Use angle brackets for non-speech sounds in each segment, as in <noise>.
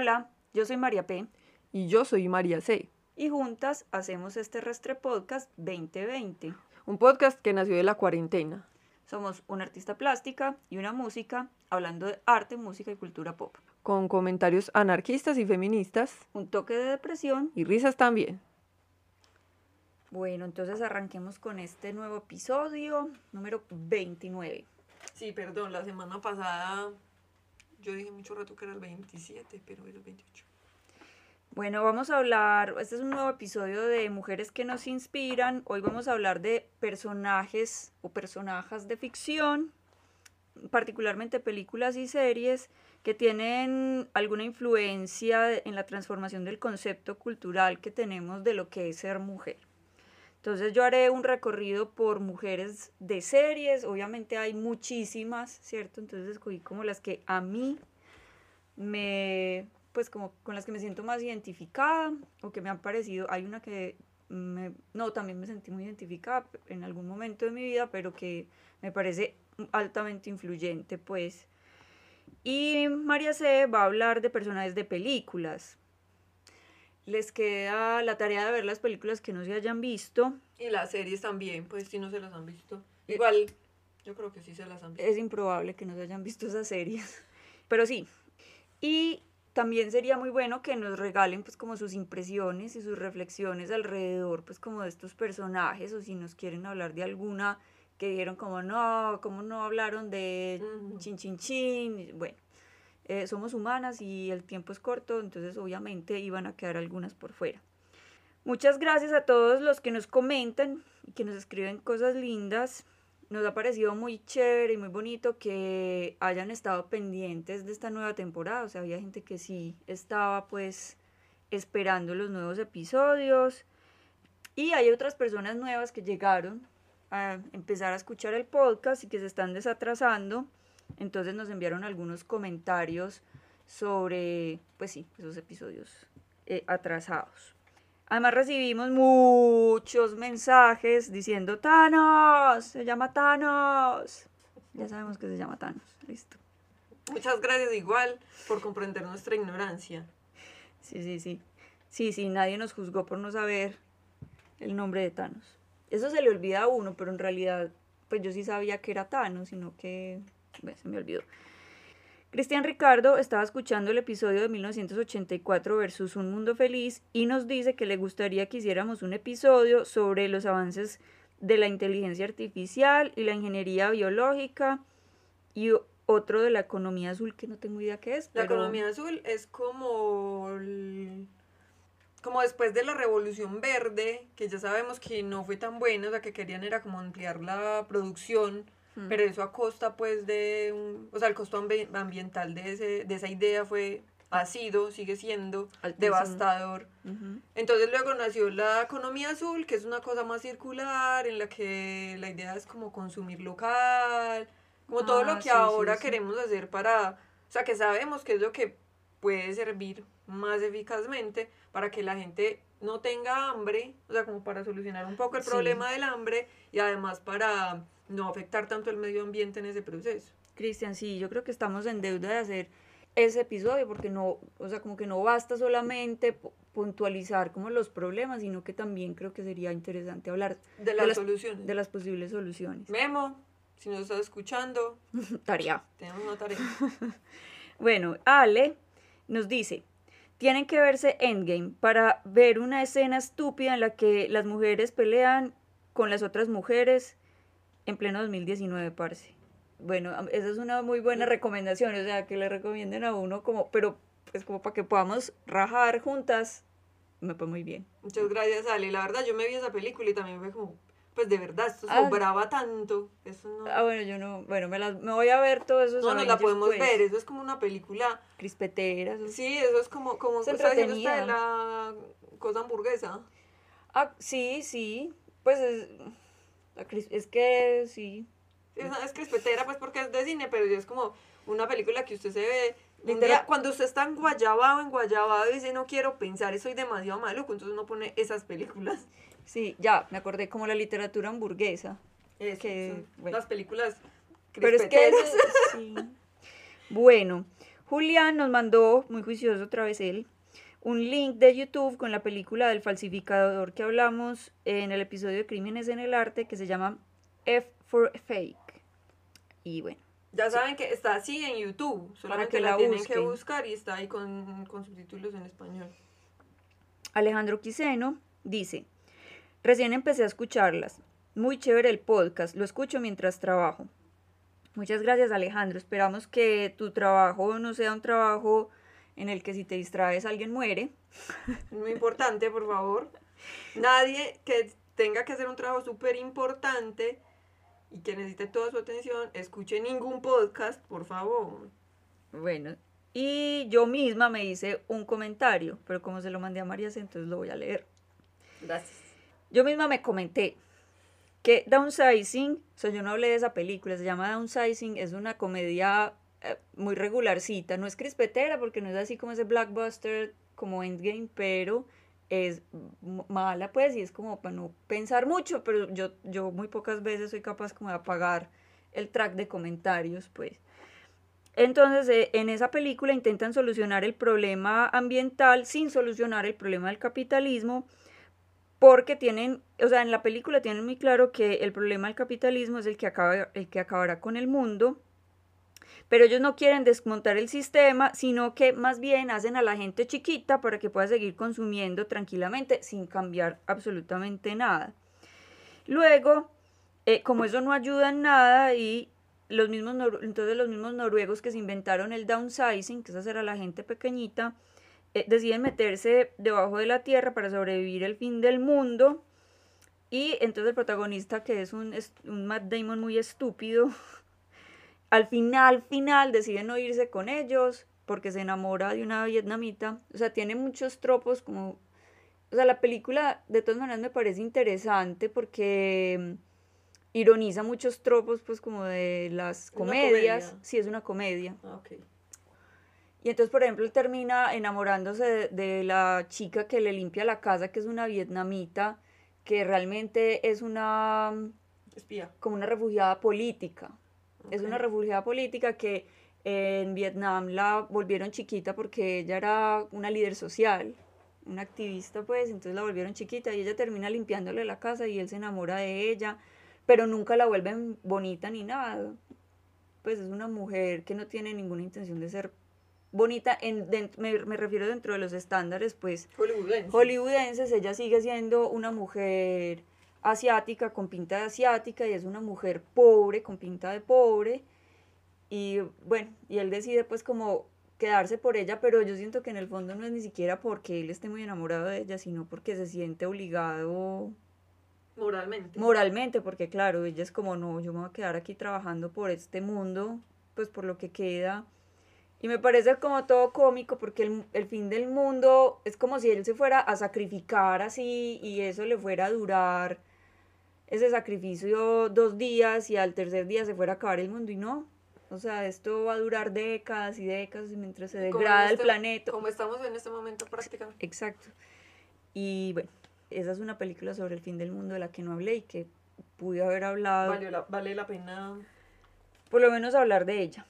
Hola, yo soy María P. Y yo soy María C. Y juntas hacemos este Restre Podcast 2020. Un podcast que nació de la cuarentena. Somos una artista plástica y una música hablando de arte, música y cultura pop. Con comentarios anarquistas y feministas. Un toque de depresión. Y risas también. Bueno, entonces arranquemos con este nuevo episodio, número 29. Sí, perdón, la semana pasada yo dije mucho rato que era el 27, pero era el 28. Bueno, vamos a hablar, este es un nuevo episodio de Mujeres que nos inspiran. Hoy vamos a hablar de personajes o personajes de ficción, particularmente películas y series que tienen alguna influencia en la transformación del concepto cultural que tenemos de lo que es ser mujer. Entonces yo haré un recorrido por mujeres de series, obviamente hay muchísimas, ¿cierto? Entonces escogí como las que a mí me, pues como con las que me siento más identificada o que me han parecido, hay una que me, no, también me sentí muy identificada en algún momento de mi vida, pero que me parece altamente influyente, pues. Y María C va a hablar de personajes de películas, les queda la tarea de ver las películas que no se hayan visto. Y las series también, pues si no se las han visto. Igual, yo creo que sí se las han visto. Es improbable que no se hayan visto esas series, <laughs> pero sí. Y también sería muy bueno que nos regalen pues como sus impresiones y sus reflexiones alrededor pues como de estos personajes o si nos quieren hablar de alguna que dijeron como no, como no hablaron de chin chin chin, bueno, eh, somos humanas y el tiempo es corto, entonces obviamente iban a quedar algunas por fuera. Muchas gracias a todos los que nos comentan y que nos escriben cosas lindas. Nos ha parecido muy chévere y muy bonito que hayan estado pendientes de esta nueva temporada. O sea, había gente que sí estaba pues esperando los nuevos episodios. Y hay otras personas nuevas que llegaron a empezar a escuchar el podcast y que se están desatrasando. Entonces nos enviaron algunos comentarios sobre, pues sí, esos episodios eh, atrasados. Además recibimos muchos mensajes diciendo Thanos, se llama Thanos. Ya sabemos que se llama Thanos, listo. Muchas gracias igual por comprender nuestra ignorancia. Sí, sí, sí. Sí, sí, nadie nos juzgó por no saber el nombre de Thanos. Eso se le olvida a uno, pero en realidad, pues yo sí sabía que era Thanos, sino que se me olvidó. Cristian Ricardo estaba escuchando el episodio de 1984 versus Un Mundo Feliz y nos dice que le gustaría que hiciéramos un episodio sobre los avances de la inteligencia artificial y la ingeniería biológica y otro de la economía azul que no tengo idea qué es. La economía azul es como como después de la revolución verde, que ya sabemos que no fue tan buena, o sea, que querían era como ampliar la producción pero eso a costa pues de, un, o sea, el costo ambiental de, ese, de esa idea fue, ha sido, sigue siendo devastador. Entonces luego nació la economía azul, que es una cosa más circular, en la que la idea es como consumir local, como todo lo ah, que ahora queremos hacer para, o sea, que sabemos que es lo que puede servir más eficazmente para que la gente no tenga hambre, o sea, como para solucionar un poco el problema del hambre y además para no afectar tanto el medio ambiente en ese proceso. Cristian, sí, yo creo que estamos en deuda de hacer ese episodio porque no, o sea, como que no basta solamente puntualizar como los problemas, sino que también creo que sería interesante hablar de las, soluciones. De las posibles soluciones. Memo, si nos estás escuchando. <laughs> tarea. Tenemos una tarea. <laughs> bueno, Ale nos dice, tienen que verse Endgame para ver una escena estúpida en la que las mujeres pelean con las otras mujeres en pleno 2019, parce. Bueno, esa es una muy buena recomendación, o sea, que le recomienden a uno como, pero pues como para que podamos rajar juntas, me fue muy bien. Muchas gracias, Ale. La verdad, yo me vi esa película y también fue como, pues de verdad, esto ah. sobraba tanto. Eso no... Ah, bueno, yo no, bueno, me, me voy a ver todo eso. No, no la podemos pues. ver, eso es como una película. Crispetera. Sí, eso es como, como se está diciendo usted la cosa hamburguesa. Ah, sí, sí, pues es es que sí. Es, crispetera, pues porque es de cine, pero es como una película que usted se ve. cuando usted está en Guayabao, en Guayabao, dice no quiero pensar, soy demasiado maluco, entonces uno pone esas películas. Sí, ya, me acordé como la literatura hamburguesa. Es que, las películas Pero es que <laughs> sí. Bueno, Julián nos mandó, muy juicioso otra vez él, un link de YouTube con la película del falsificador que hablamos en el episodio de Crímenes en el Arte que se llama F for Fake. Y bueno. Ya saben que está así en YouTube, solamente que la, tienen que buscar y está ahí con, con subtítulos en español. Alejandro Quiseno dice, recién empecé a escucharlas. Muy chévere el podcast, lo escucho mientras trabajo. Muchas gracias Alejandro, esperamos que tu trabajo no sea un trabajo en el que si te distraes alguien muere. Muy importante, por favor. Nadie que tenga que hacer un trabajo súper importante y que necesite toda su atención, escuche ningún podcast, por favor. Bueno, y yo misma me hice un comentario, pero como se lo mandé a María, entonces lo voy a leer. Gracias. Yo misma me comenté que Downsizing, o sea, yo no hablé de esa película, se llama Downsizing, es una comedia eh, muy regularcita, no es crispetera porque no es así como ese blockbuster como Endgame, pero es mala pues y es como para no pensar mucho, pero yo, yo muy pocas veces soy capaz como de apagar el track de comentarios pues. Entonces, eh, en esa película intentan solucionar el problema ambiental sin solucionar el problema del capitalismo, porque tienen, o sea, en la película tienen muy claro que el problema del capitalismo es el que, acaba, el que acabará con el mundo, pero ellos no quieren desmontar el sistema, sino que más bien hacen a la gente chiquita para que pueda seguir consumiendo tranquilamente sin cambiar absolutamente nada. Luego, eh, como eso no ayuda en nada y los mismos entonces los mismos noruegos que se inventaron el downsizing, que es hacer a la gente pequeñita, eh, deciden meterse debajo de la tierra para sobrevivir el fin del mundo. Y entonces el protagonista, que es un, un Matt Damon muy estúpido, <laughs> al final, final, decide no irse con ellos porque se enamora de una vietnamita. O sea, tiene muchos tropos como... O sea, la película de todas maneras me parece interesante porque ironiza muchos tropos, pues como de las comedias. Sí, es una comedia. Ah, y entonces, por ejemplo, él termina enamorándose de, la chica que le limpia la casa, que es una vietnamita, que realmente es una... Espía. Como una refugiada política. Es una refugiada política que en Vietnam la volvieron chiquita porque ella era una líder social, una activista, pues, entonces la volvieron chiquita y ella termina limpiándole la casa y él se enamora de ella pero nunca la vuelven bonita ni nada. Pues es una mujer que no tiene ninguna intención de ser bonita, en, me, refiero dentro de los estándares, pues hollywoodenses. hollywoodenses, ella sigue siendo una mujer asiática con pinta de asiática y es una mujer pobre con pinta de pobre y bueno, y él decide pues como quedarse por ella, pero yo siento que en el fondo no es ni siquiera porque él esté muy enamorado de ella, sino porque se siente obligado Moralmente. Moralmente, porque claro, ella es como, no, yo me voy a quedar aquí trabajando por este mundo, pues por lo que queda. Y me parece como todo cómico porque el, el, fin del mundo es como si él se fuera a sacrificar así y eso le fuera a durar ese sacrificio dos días y al tercer día se fuera a acabar el mundo y no. O sea, esto va a durar décadas y décadas mientras se degrada el este planeta. Como estamos en este momento prácticamente. Exacto. Y bueno, esa es una película sobre el fin del mundo de la que no hablé y que pude haber hablado. vale la pena. Por lo menos hablar de ella.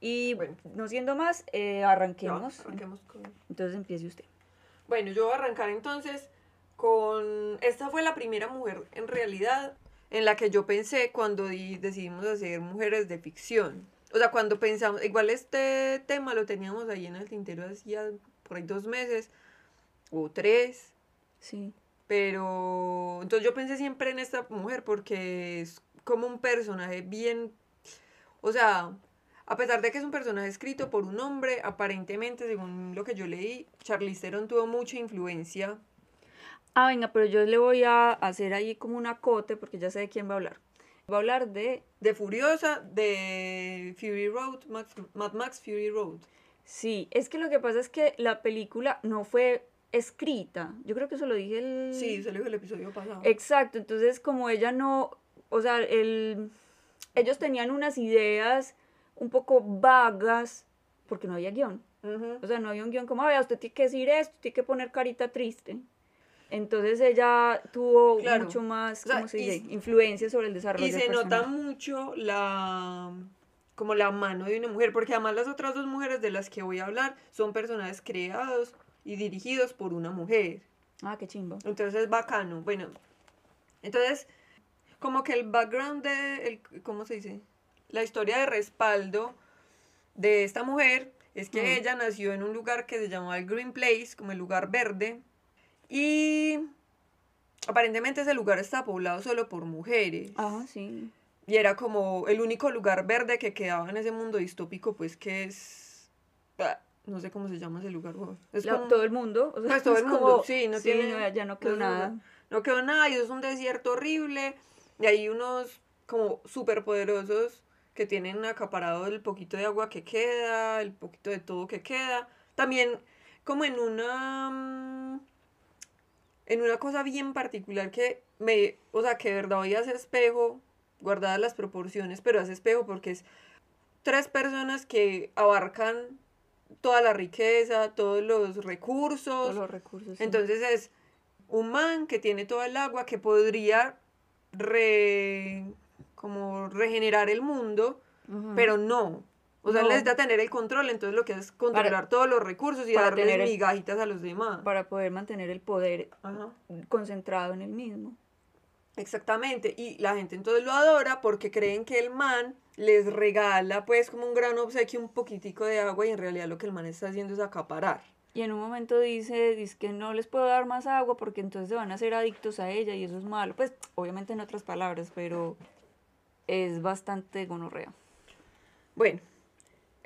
Y bueno, no siendo más, eh, arranquemos. arranquemos con... Entonces empiece usted. Bueno, yo voy a arrancar entonces con... Esta fue la primera mujer en realidad en la que yo pensé cuando decidimos hacer mujeres de ficción. O sea, cuando pensamos, igual este tema lo teníamos ahí en el tintero hacía por ahí dos meses o tres, Sí. Pero entonces yo pensé siempre en esta mujer porque es como un personaje bien, o sea, a pesar de que es un personaje escrito por un hombre, aparentemente, según lo que yo leí, Charlize Theron tuvo mucha influencia. Ah, venga, pero yo le voy a hacer ahí como un acote porque ya sé de quién va a hablar. Va a hablar de... De Furiosa, de Fury Road, Mad Max Fury Road. Sí, es que lo que pasa es que la película no fue escrita. Yo creo que eso lo dije el... Sí, se lo el episodio pasado. Exacto, entonces como ella no, o sea, el, ellos tenían unas ideas un poco vagas porque no había guion. O sea, no había un guion como, a usted tiene que decir esto, tiene que poner carita triste. Entonces ella tuvo mucho más, ¿cómo se dice? Influencia sobre el desarrollo. Y se nota mucho la como la mano de una mujer, porque además las otras dos mujeres de las que voy a hablar son personajes creados y dirigidos por una mujer. Ah, qué chimbo. Entonces es bacano. Bueno, entonces, como que el background de, el, ¿cómo se dice? La historia de respaldo de esta mujer es que Mm. ella nació en un lugar que se llamaba el Green Place, como el lugar verde, y aparentemente ese lugar está poblado solo por mujeres. Ah, sí. Y era como el único lugar verde que quedaba en ese mundo distópico, pues que es... ah, No sé cómo se llama ese lugar. weón. Es La- como- todo el mundo. O sea, Pues todo <laughs> es el mundo, como- sí, no tiene- no, ya no quedó no es un nada. No quedó nada y es un desierto horrible. Y hay unos como súper poderosos que tienen acaparado el poquito de agua que queda, el poquito de todo que queda. También como en una... En una cosa bien particular que me... O sea, que de verdad hoy hace espejo, guardadas las proporciones, pero hace espejo porque es tres personas que abarcan toda la riqueza, todos los recursos, Todos los recursos. sí. entonces es un man que tiene toda el agua que podría re, como regenerar el mundo, pero no. O sea, él No. necesita tener el control, entonces lo que hace es controlar todos los recursos y darles el- migajitas a los demás. para poder mantener el poder Ajá. concentrado en el mismo. Exactamente, y la gente entonces lo adora porque creen que el man les regala pues como un gran obsequio un poquitico de agua y en realidad lo que el man está haciendo es acaparar. Y en un momento dice, dice que no les puedo dar más agua porque entonces se van a hacer adictos a ella y eso es malo. Pues obviamente en otras palabras, pero es bastante gonorrea. Bueno,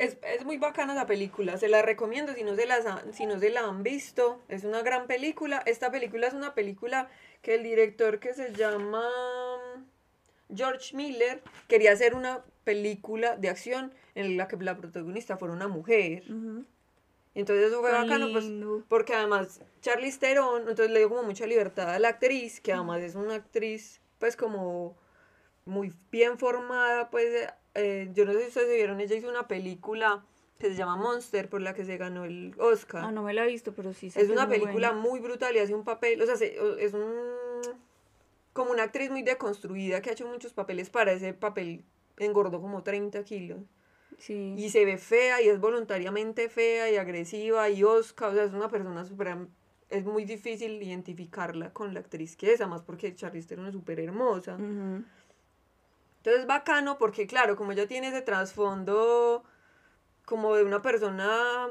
es, es muy bacana esa película, se la recomiendo si no se, las ha- si no se la han visto, es una gran película. Esta película es una película que el director que se llama George Miller quería hacer una película de acción en la que la protagonista fuera una mujer. Entonces eso fue Tan bacano, pues, porque además Charlize Theron, entonces le dio como mucha libertad a la actriz, que además es una actriz, pues como muy bien formada, pues eh, yo no sé si ustedes vieron, ella hizo una película que se llama Monster, por la que se ganó el Oscar. Ah, no me la he visto, pero sí sé es que una muy película buena. muy brutal y hace un papel, o sea, se- es un como una actriz muy deconstruida que ha hecho muchos papeles para ese papel, engordó como 30 kilos. Sí. Y se ve fea y es voluntariamente fea y agresiva y osca, o sea, es una persona súper... Es muy difícil identificarla con la actriz que es, además porque Charlize Theron es súper hermosa. Ujú. Entonces bacano porque, claro, como ella tiene ese trasfondo como de una persona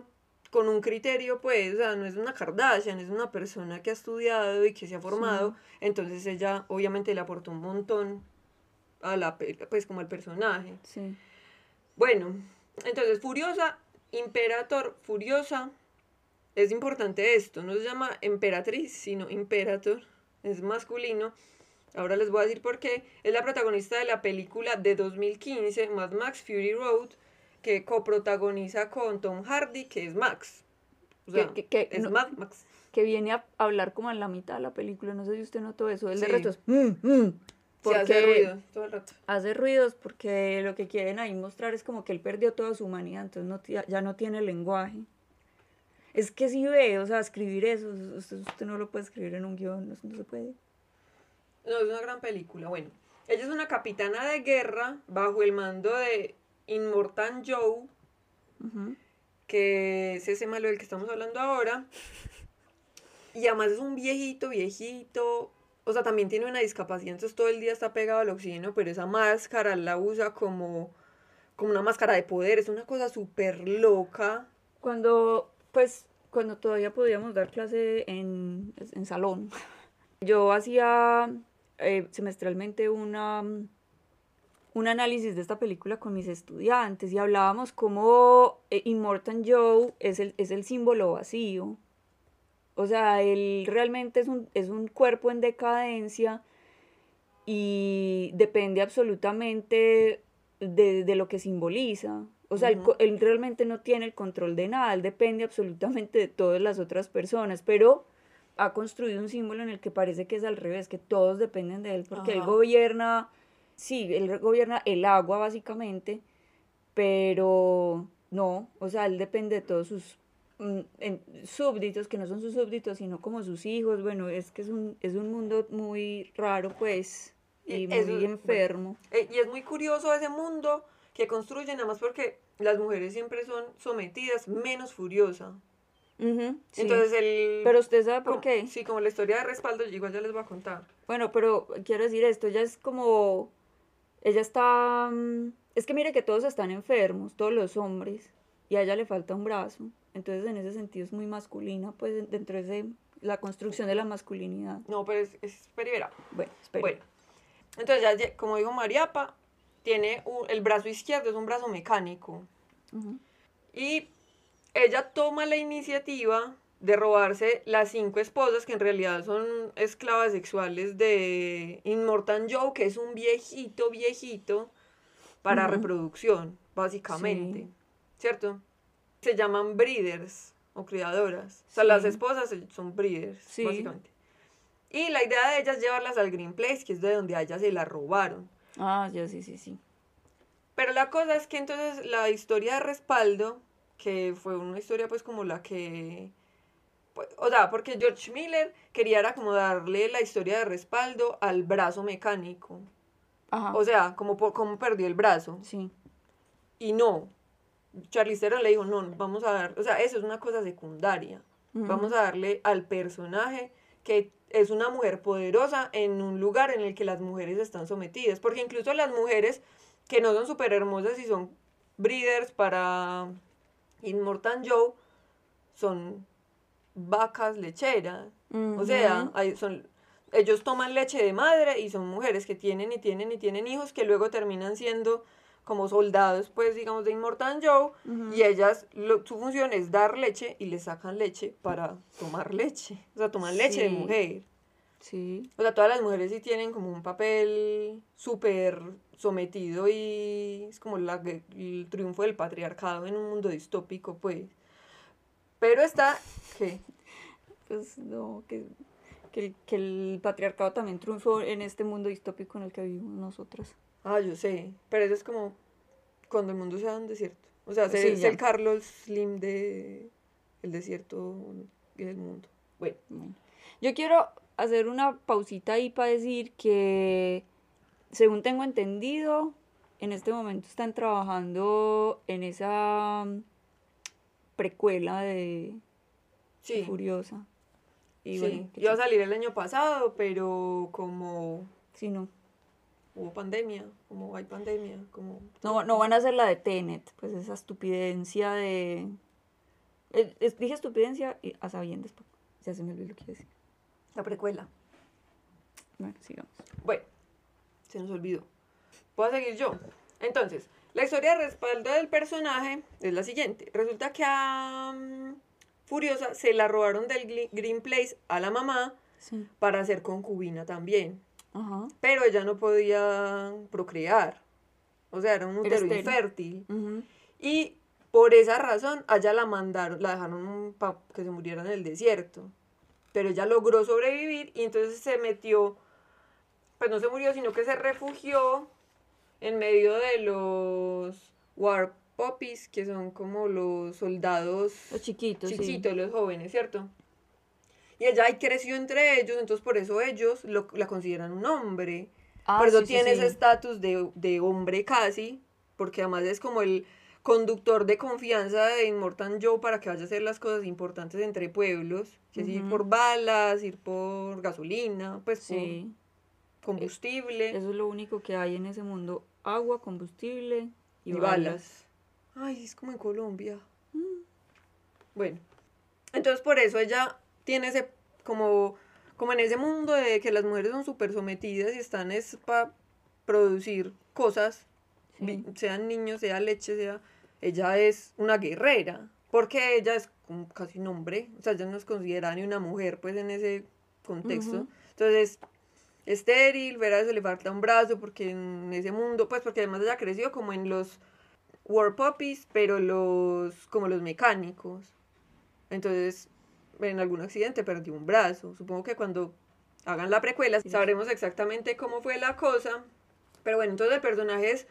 con un criterio, pues, o sea, no es una Kardashian, es una persona que ha estudiado y que se ha formado, entonces ella obviamente le aportó un montón a la, pues, como al personaje. Sí. Bueno, entonces Furiosa, Imperator, Furiosa, es importante esto, no se llama emperatriz, sino Imperator, es masculino. Ahora les voy a decir por qué. Es la protagonista de la película de 2015, Mad Max Fury Road, que coprotagoniza con Tom Hardy, que es Max. O sea, Que- que- que es no- Mad Max. Que viene a hablar como en la mitad de la película. No sé si usted notó eso. El de Sí. resto es, "Mm, mm", hace porque ruido todo el rato. hace ruidos porque lo que quieren ahí mostrar es como que él perdió toda su humanidad, entonces no ya no tiene lenguaje. Es que si ve, o sea, escribir eso, usted, usted no lo puede escribir en un guion, no, no se puede. No, es una gran película. Bueno, ella es una capitana de guerra bajo el mando de Immortan Joe, que es ese malo del que estamos hablando ahora. Y además es un viejito, viejito. O sea, también tiene una discapacidad, entonces todo el día está pegado al oxígeno, pero esa máscara la usa como, como una máscara de poder. Es una cosa súper loca. Cuando, pues, cuando todavía podíamos dar clase en, en salón, <laughs> yo hacía eh, semestralmente una, un análisis de esta película con mis estudiantes y hablábamos cómo eh, Immortan Joe es el, es el símbolo vacío. O sea, él realmente es un, es un cuerpo en decadencia y depende absolutamente de, de lo que simboliza. O sea, él él, realmente no tiene el control de nada, él depende absolutamente de todas las otras personas, pero ha construido un símbolo en el que parece que es al revés, que todos dependen de él, porque él Ajá. gobierna, sí, él gobierna el agua básicamente, pero no, o sea, él depende de todos sus mm, en- súbditos, que no son sus súbditos, sino como sus hijos, bueno, es que es un, es un mundo muy raro, pues, y Y muy eso- enfermo. Eh, y es muy curioso ese mundo, que construye nada más porque las mujeres siempre son sometidas, menos furiosa. Entonces el... Pero usted sabe por qué. Sí, como la historia de respaldo, igual ya les voy a contar. Bueno, pero quiero decir esto, ella es como... Ella está... Mm, es que mire que todos están enfermos, todos los hombres, y a ella le falta un brazo. Entonces en ese sentido es muy masculina, pues dentro de la construcción de la masculinidad. No, pero es, es perivera. Bueno, espera. Bueno, entonces ya, como dijo Mariapa, tiene el brazo izquierdo, es un brazo mecánico. Y ella toma la iniciativa de robarse las cinco esposas que en realidad son esclavas sexuales de Immortal Joe, que es un viejito, viejito para reproducción, básicamente. ¿Cierto? Se llaman breeders o criadoras. O sea, las esposas son breeders, básicamente. Y la idea de ellas es llevarlas al Green Place, que es de donde a ellas se las robaron. Ah, ya sí, sí, sí. Pero la cosa es que entonces la historia de respaldo que fue una historia pues como la que... Pues, o sea, porque George Miller quería era como darle la historia de respaldo al brazo mecánico. Ajá. O sea, como, como perdió el brazo. Sí. Y no. Charlize Theron le dijo, no, vamos a dar, o sea, eso es una cosa secundaria. Vamos a darle al personaje que es una mujer poderosa en un lugar en el que las mujeres están sometidas. Porque incluso las mujeres que no son súper hermosas y son breeders para Immortal Joe son vacas lecheras. O sea, son, ellos toman leche de madre y son mujeres que tienen y tienen y tienen hijos que luego terminan siendo como soldados, pues digamos, de Immortal Joe. Y ellas, su función es dar leche y le sacan leche para tomar leche. O sea, toman leche de mujer. Sí. O sea, todas las mujeres sí tienen como un papel súper sometido y es como la, el triunfo del patriarcado en un mundo distópico, pues. Pero está, ¿qué? Pues no, que, que, que el patriarcado también triunfó en este mundo distópico en el que vivimos nosotras. Ah, yo sé, pero eso es como cuando el mundo sea un desierto. O sea, ser, el Carlos Slim de el desierto y el mundo. bueno. Yo quiero hacer una pausita ahí para decir que, según tengo entendido, en este momento están trabajando en esa mm, precuela de, Furiosa. Y sí, iba a salir el año pasado, pero como... Sí, no. Hubo pandemia, como hay pandemia, como... No, no van a hacer la de Tenet, pues esa estupidencia de... Eh, dije estupidencia y a sabiendas, pues, ya se me olvidó lo que decir. La precuela. Bueno, sigamos. Bueno, se nos olvidó. Puedo seguir yo. Entonces, la historia de respaldo del personaje es la siguiente. Resulta que a mm, Furiosa se la robaron del Green Place a la mamá para hacer concubina también. Pero ella no podía procrear. O sea, era un útero infértil. Y por esa razón, allá la mandaron, la dejaron para que se muriera en el desierto pero ella logró sobrevivir y entonces se metió, pues no se murió, sino que se refugió en medio de los war puppies, que son como los soldados los chiquitos, chiquitos, los jóvenes, ¿cierto? Y ella ahí creció entre ellos, entonces por eso ellos lo, la consideran un hombre. Ah, por eso tiene ese estatus de, de hombre casi, porque además es como el, conductor de confianza de Immortal Joe para que vaya a hacer las cosas importantes entre pueblos, que es ir por balas, ir por gasolina, pues sí. Combustible. Eso es lo único que hay en ese mundo, agua, combustible y, balas. Ay, es como en Colombia. Mm. Bueno, entonces por eso ella tiene ese, como, como en ese mundo de que las mujeres son súper sometidas y están es para producir cosas sean niños, sea leche, sea... Ella es una guerrera, porque ella es casi un hombre, o sea, ella no es considerada ni una mujer, pues, en ese contexto. Entonces, estéril, verá, se le falta un brazo, porque en ese mundo, pues, porque además ella creció como en los War Puppies, pero los, como los mecánicos. Entonces, en algún accidente perdió un brazo. Supongo que cuando hagan la precuela sabremos exactamente cómo fue la cosa. Pero bueno, entonces el personaje es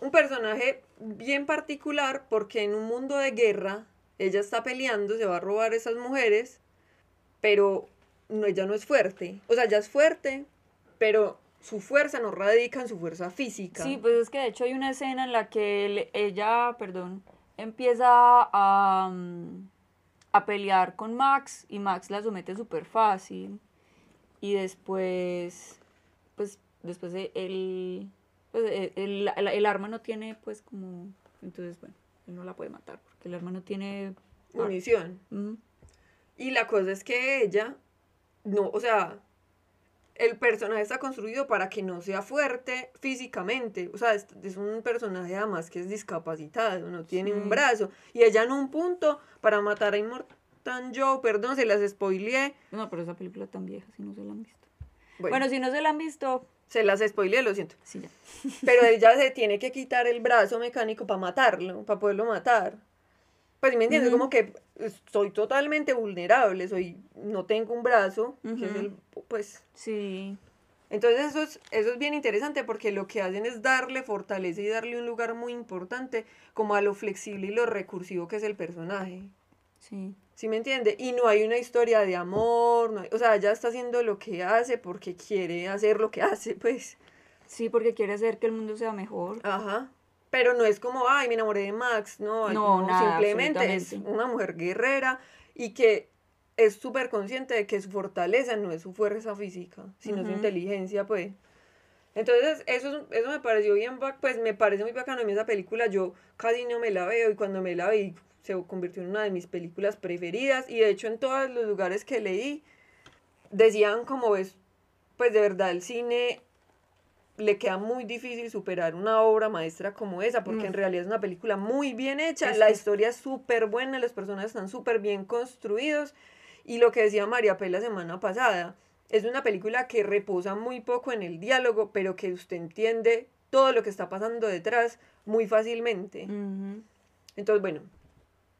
un personaje bien particular porque en un mundo de guerra ella está peleando, se va a robar esas mujeres, pero no, ella no es fuerte. O sea, ella es fuerte, pero su fuerza no radica en su fuerza física. Sí, pues es que de hecho hay una escena en la que ella, perdón, empieza a, mm, a pelear con Max y Max la somete súper fácil. Y después, pues, después el, pues, e, el, el, arma no tiene, pues, como, entonces, bueno, él no la puede matar porque el arma no tiene... Munición. Y la cosa es que ella, no, o sea, el personaje está construido para que no sea fuerte físicamente. O sea, es, un personaje además que es discapacitado, no tiene un brazo. Y ella en un punto, para matar a Immortan Joe, perdón, se las spoileé. No, pero esa película tan vieja, si no se la han visto. Bueno, si no se la han visto... Se las spoileé, lo siento. Sí, ya. pero <laughs> ella se tiene que quitar el brazo mecánico para matarlo, para poderlo matar. Pues me entiendes, como que soy totalmente vulnerable, soy, no tengo un brazo, que es el, pues... Sí. Entonces eso es, eso es bien interesante porque lo que hacen es darle fortaleza y darle un lugar muy importante como a lo flexible y lo recursivo que es el personaje. Sí. ¿Sí me entiende? Y no hay una historia de amor, no o sea, ella está haciendo lo que hace porque quiere hacer lo que hace, pues. Sí, porque quiere hacer que el mundo sea mejor. Ajá. Pero no es como, ay, me enamoré de Max, no, no, simplemente es una mujer guerrera y que es súper consciente de que su fortaleza no es su fuerza física, sino su inteligencia, pues. Entonces, eso, eso me pareció bien, pues me parece muy bacano. En esa película yo casi no me la veo y cuando me la vi se convirtió en una de mis películas preferidas y de hecho en todos los lugares que leí decían como es, pues de verdad el cine le queda muy difícil superar una obra maestra como esa, porque en mm. realidad es una película muy bien hecha, la historia es súper buena, las personas están súper bien construidos, y lo que decía María P. la semana pasada, es una película que reposa muy poco en el diálogo, pero que usted entiende todo lo que está pasando detrás muy fácilmente. Entonces, bueno,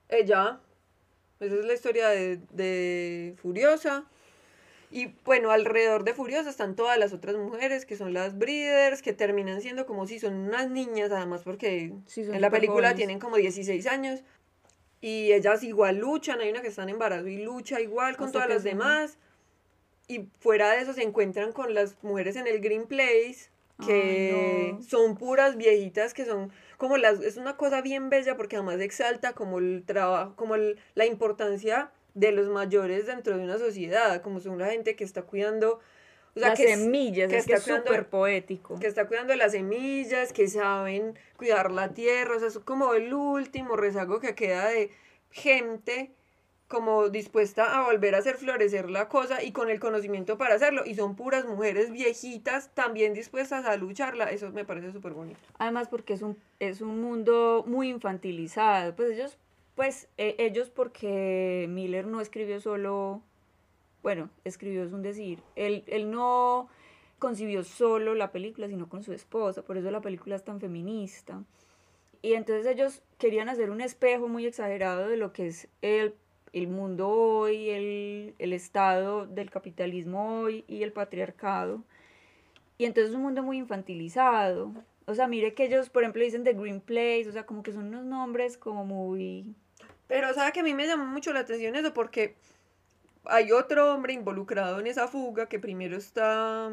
ella, esa es la historia de, de Furiosa. Y bueno, alrededor de Furiosa están todas las otras mujeres que son las breeders, que terminan siendo como si son unas niñas, además porque en la película tienen como 16 años. Y ellas igual luchan, hay una que está en embarazo y lucha igual con todas las demás. Y fuera de eso se encuentran con las mujeres en el Green Place, que son puras viejitas, que son como las... Es una cosa bien bella porque además exalta como el trabajo, como la importancia de los mayores dentro de una sociedad, como son la gente que está cuidando o sea, las semillas, que es que es súper poético. Que está cuidando las semillas, que saben cuidar la tierra, o sea, es como el último rezago que queda de gente como dispuesta a volver a hacer florecer la cosa y con el conocimiento para hacerlo. Y son puras mujeres viejitas también dispuestas a lucharla. Eso me parece súper bonito. Además porque es un, es un mundo muy infantilizado. Pues ellos pues e, ellos porque Miller no escribió solo, bueno, escribió es un decir, él, él no concibió solo la película, sino con su esposa, por eso la película es tan feminista. Y entonces ellos querían hacer un espejo muy exagerado de lo que es el, el mundo hoy, el, el estado del capitalismo hoy y el patriarcado. Y entonces es un mundo muy infantilizado. O sea, mire que ellos, por ejemplo, dicen The Green Place, o sea, como que son unos nombres como muy pero sabe que a mí me llamó mucho la atención eso porque hay otro hombre involucrado en esa fuga que primero está...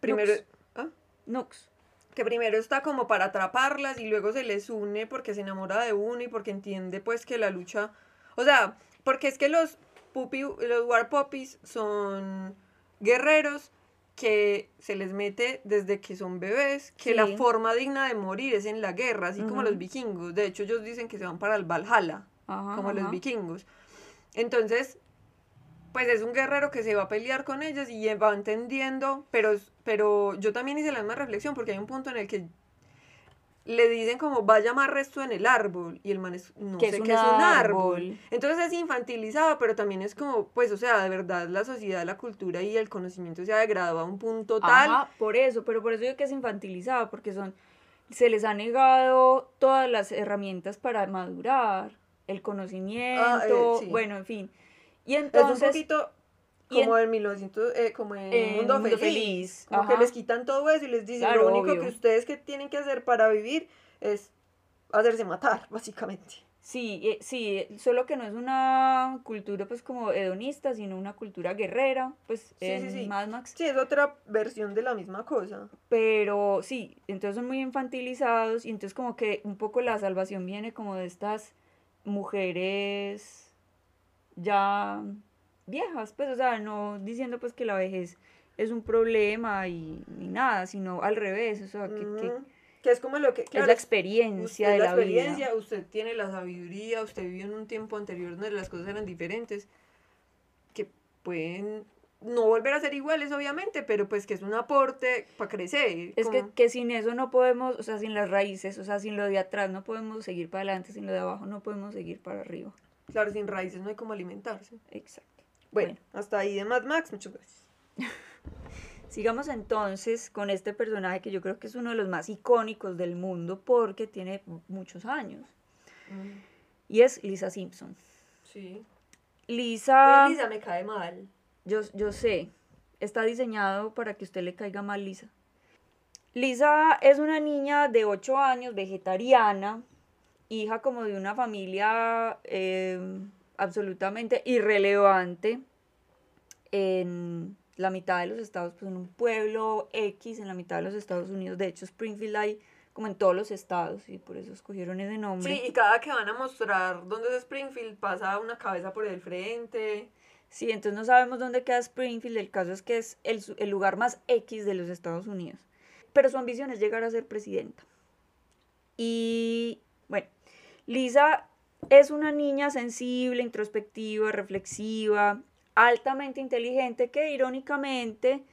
Primero... ¿Ah? Nux. Que primero está como para atraparlas y luego se les une porque se enamora de uno y porque entiende pues que la lucha... O sea, porque es que los, pupi, los War Puppies son guerreros que se les mete desde que son bebés, que la forma digna de morir es en la guerra, así como los vikingos. De hecho, ellos dicen que se van para el Valhalla, como los vikingos. Entonces, pues es un guerrero que se va a pelear con ellos y va entendiendo, pero, pero yo también hice la misma reflexión porque hay un punto en el que le dicen como va a llamar resto en el árbol y el man es, no sé qué es un árbol. Entonces es infantilizado, pero también es como, pues, o sea, de verdad la sociedad, la cultura y el conocimiento se ha degradado a un punto tal. Ajá, por eso, pero por eso digo que es infantilizado, porque son, se les ha negado todas las herramientas para madurar, el conocimiento, ah, eh, bueno, en fin. Y entonces... Es un poquito como en 1900, eh, como en Mundo, Feliz. Como que les quitan todo eso y les dicen lo único que ustedes que tienen que hacer para vivir es hacerse matar, <laughs> básicamente. Sí, eh, sí, solo que no es una cultura pues como hedonista, sino una cultura guerrera, pues en sí, sí. Mad Max. Sí, es otra versión de la misma cosa. Pero sí, entonces son muy infantilizados y entonces como que un poco la salvación viene como de estas mujeres ya viejas, pues o sea, no diciendo pues que la vejez es un problema y ni nada, sino al revés, o sea, que, que. Que es como lo que... es claro, la experiencia usted de la, la, experiencia, vida. usted tiene la sabiduría, usted vivió en un tiempo anterior donde las cosas eran diferentes, que pueden no volver a ser iguales, obviamente, pero pues que es un aporte para crecer. Es que, que sin eso no podemos, o sea, sin las raíces, o sea, sin lo de atrás no podemos seguir para adelante, sin lo de abajo no podemos seguir para arriba. Claro, sin raíces no hay como alimentarse. Exacto. Bueno, hasta ahí de Mad Max, muchas gracias. <laughs> Sigamos entonces con este personaje que yo creo que es uno de los más icónicos del mundo porque tiene muchos años. Y es Lisa Simpson. Sí. Lisa, Lisa me cae mal. yo, yo sé, está diseñado para que usted le caiga mal Lisa. Lisa es una niña de 8 años, vegetariana, hija como de una familia eh, absolutamente irrelevante en la mitad de los estados, pues en un pueblo X en la mitad de los Estados Unidos. De hecho, Springfield hay como en todos los estados y por eso escogieron ese nombre. Sí, y cada que van a mostrar dónde es Springfield pasa una cabeza por el frente. Sí, entonces no sabemos dónde queda Springfield. El caso es que es el, el lugar más X de los Estados Unidos. Pero su ambición es llegar a ser presidenta. Y bueno, Lisa es una niña sensible, introspectiva, reflexiva, altamente inteligente que irónicamente,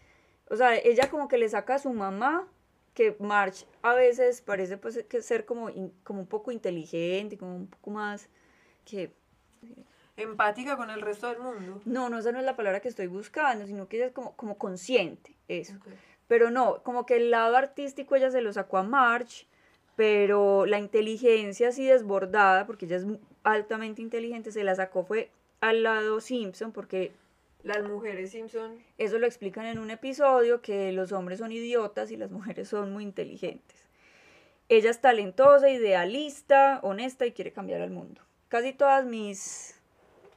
o sea, ella como que le saca a su mamá que March a veces parece pues que ser como, in- como un poco inteligente, como un poco más que Empática con el resto del mundo. no, no, esa no es la palabra que estoy buscando, sino que ella es como, como consciente, eso. Pero no, como que el lado artístico ella se lo sacó a March, pero la inteligencia así desbordada, porque ella es altamente inteligente, se la sacó fue al lado Simpson, porque Las mujeres Simpson. eso lo explican en un episodio, que los hombres son idiotas y las mujeres son muy inteligentes. Ella es talentosa, idealista, honesta y quiere cambiar al mundo. Casi todas mis,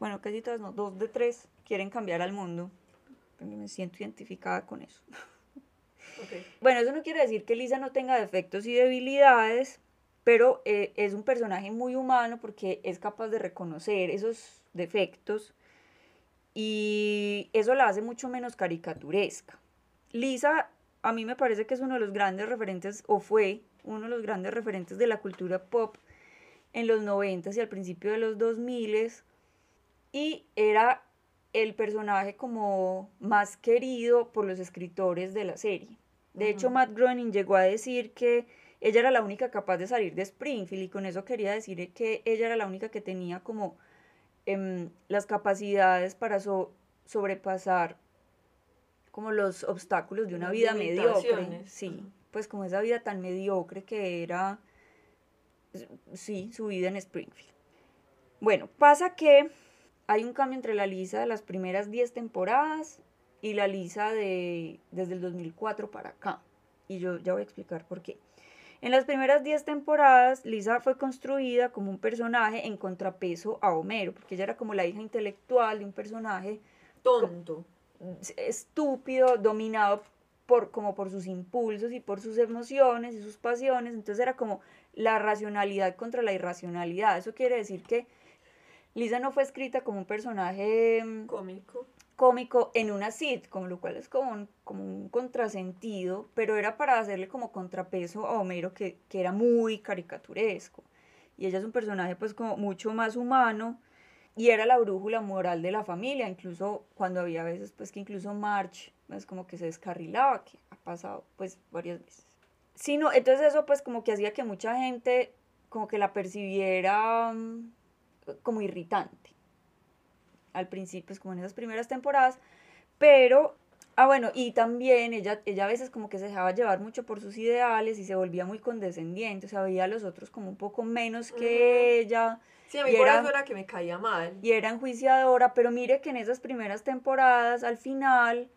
bueno, casi todas no, dos de tres quieren cambiar al mundo. Me siento identificada con eso. <laughs> Bueno, eso no quiere decir que Lisa no tenga defectos y debilidades, pero eh, es un personaje muy humano porque es capaz de reconocer esos defectos y eso la hace mucho menos caricaturesca. Lisa, a mí me parece que es uno de los grandes referentes, o fue uno de los grandes referentes de la cultura pop en los 90 y al principio de los 2000 y era el personaje como más querido por los escritores de la serie. De hecho. Matt Groening llegó a decir que ella era la única capaz de salir de Springfield y con eso quería decir que ella era la única que tenía como em, las capacidades para so- sobrepasar como los obstáculos de una Las vida mediocre. Sí, pues como esa vida tan mediocre que era, sí, su vida en Springfield. Bueno, pasa que hay un cambio entre la Lisa de las primeras 10 temporadas y la Lisa de desde el 2004 para acá. Y yo ya voy a explicar por qué. En las primeras 10 temporadas, Lisa fue construida como un personaje en contrapeso a Homero, porque ella era como la hija intelectual de un personaje Tonto. estúpido, dominado por, como por sus impulsos y por sus emociones y sus pasiones. Entonces era como la racionalidad contra la irracionalidad. Eso quiere decir que Lisa no fue escrita como un personaje mm, Cómico. Cómico en una sitcom, lo cual es como un, como un contrasentido, pero era para hacerle como contrapeso a Homero que, que era muy caricaturesco. Y ella es un personaje pues como mucho más humano y era la brújula moral de la familia, incluso cuando había veces pues que incluso March es como que se descarrilaba, que ha pasado pues varias veces. Sí, no, entonces eso pues como que hacía que mucha gente como que la percibiera mm, como irritante al principio, pues como en esas primeras temporadas, pero, ah bueno, y también ella, ella a veces como que se dejaba llevar mucho por sus ideales y se volvía muy condescendiente, o sea, veía a los otros como un poco menos que ella Sí, a mí Y por era- eso era que me caía mal. y era enjuiciadora, pero mire que en esas primeras temporadas, al final,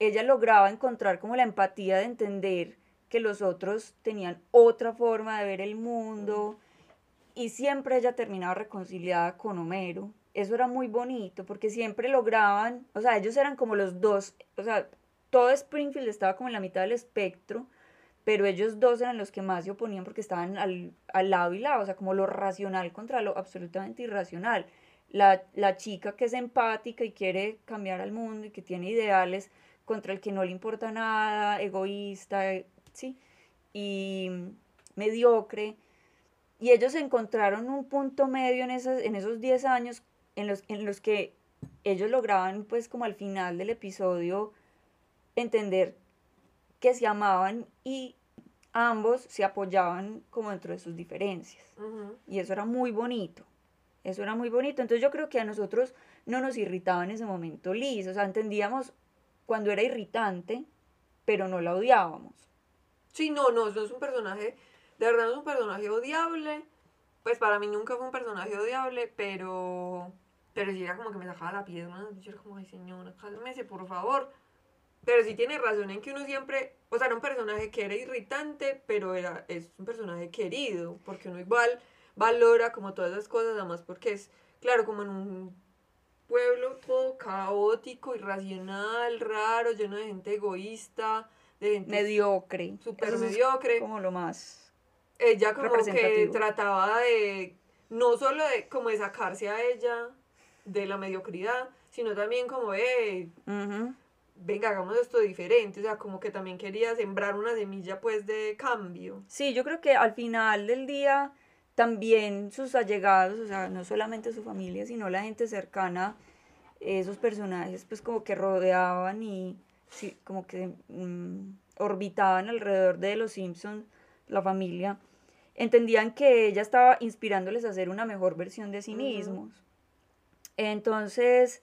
ella lograba encontrar como la empatía de entender que los otros tenían otra forma de ver el mundo y siempre ella terminaba reconciliada con Homero. Eso era muy bonito porque siempre lograban, o sea, ellos eran como los dos, o sea, todo Springfield estaba como en la mitad del espectro, pero ellos dos eran los que más se oponían porque estaban al, lado y lado, o sea, como lo racional contra lo absolutamente irracional. La, la chica que es empática y quiere cambiar al mundo y que tiene ideales contra el que no le importa nada, egoísta, ¿sí? Y mediocre. Y ellos encontraron un punto medio en, esas, en esos 10 años en los, en los que ellos lograban, pues como al final del episodio, entender que se amaban y ambos se apoyaban como dentro de sus diferencias. Y eso era muy bonito. Eso era muy bonito. Entonces yo creo que a nosotros no nos irritaba en ese momento Liz. O sea, entendíamos cuando era irritante, pero no la odiábamos. Sí, no, no, no es un personaje, de verdad no es un personaje odiable. Pues para mí nunca fue un personaje odiable, pero pero sí era como que me sacaba la piedra. Yo era como, ay señora, cálmese, por favor. Pero sí tiene razón en que uno siempre, o sea, era un personaje que era irritante, pero era, es un personaje querido, porque uno igual valora como todas esas cosas, además porque es, claro, como en un pueblo todo caótico, irracional, raro, lleno de gente egoísta, de gente mediocre, súper mediocre. como lo más ella como que trataba de no solo de como de sacarse a ella de la mediocridad, sino también como eh venga, hagamos esto diferente, o sea, como que también quería sembrar una semilla pues de cambio. Sí, yo creo que al final del día también sus allegados, o sea, no solamente su familia, sino la gente cercana, esos personajes pues como que rodeaban y sí, como que mm, orbitaban alrededor de los Simpsons, la familia, entendían que ella estaba inspirándoles a ser una mejor versión de sí mismos. Entonces,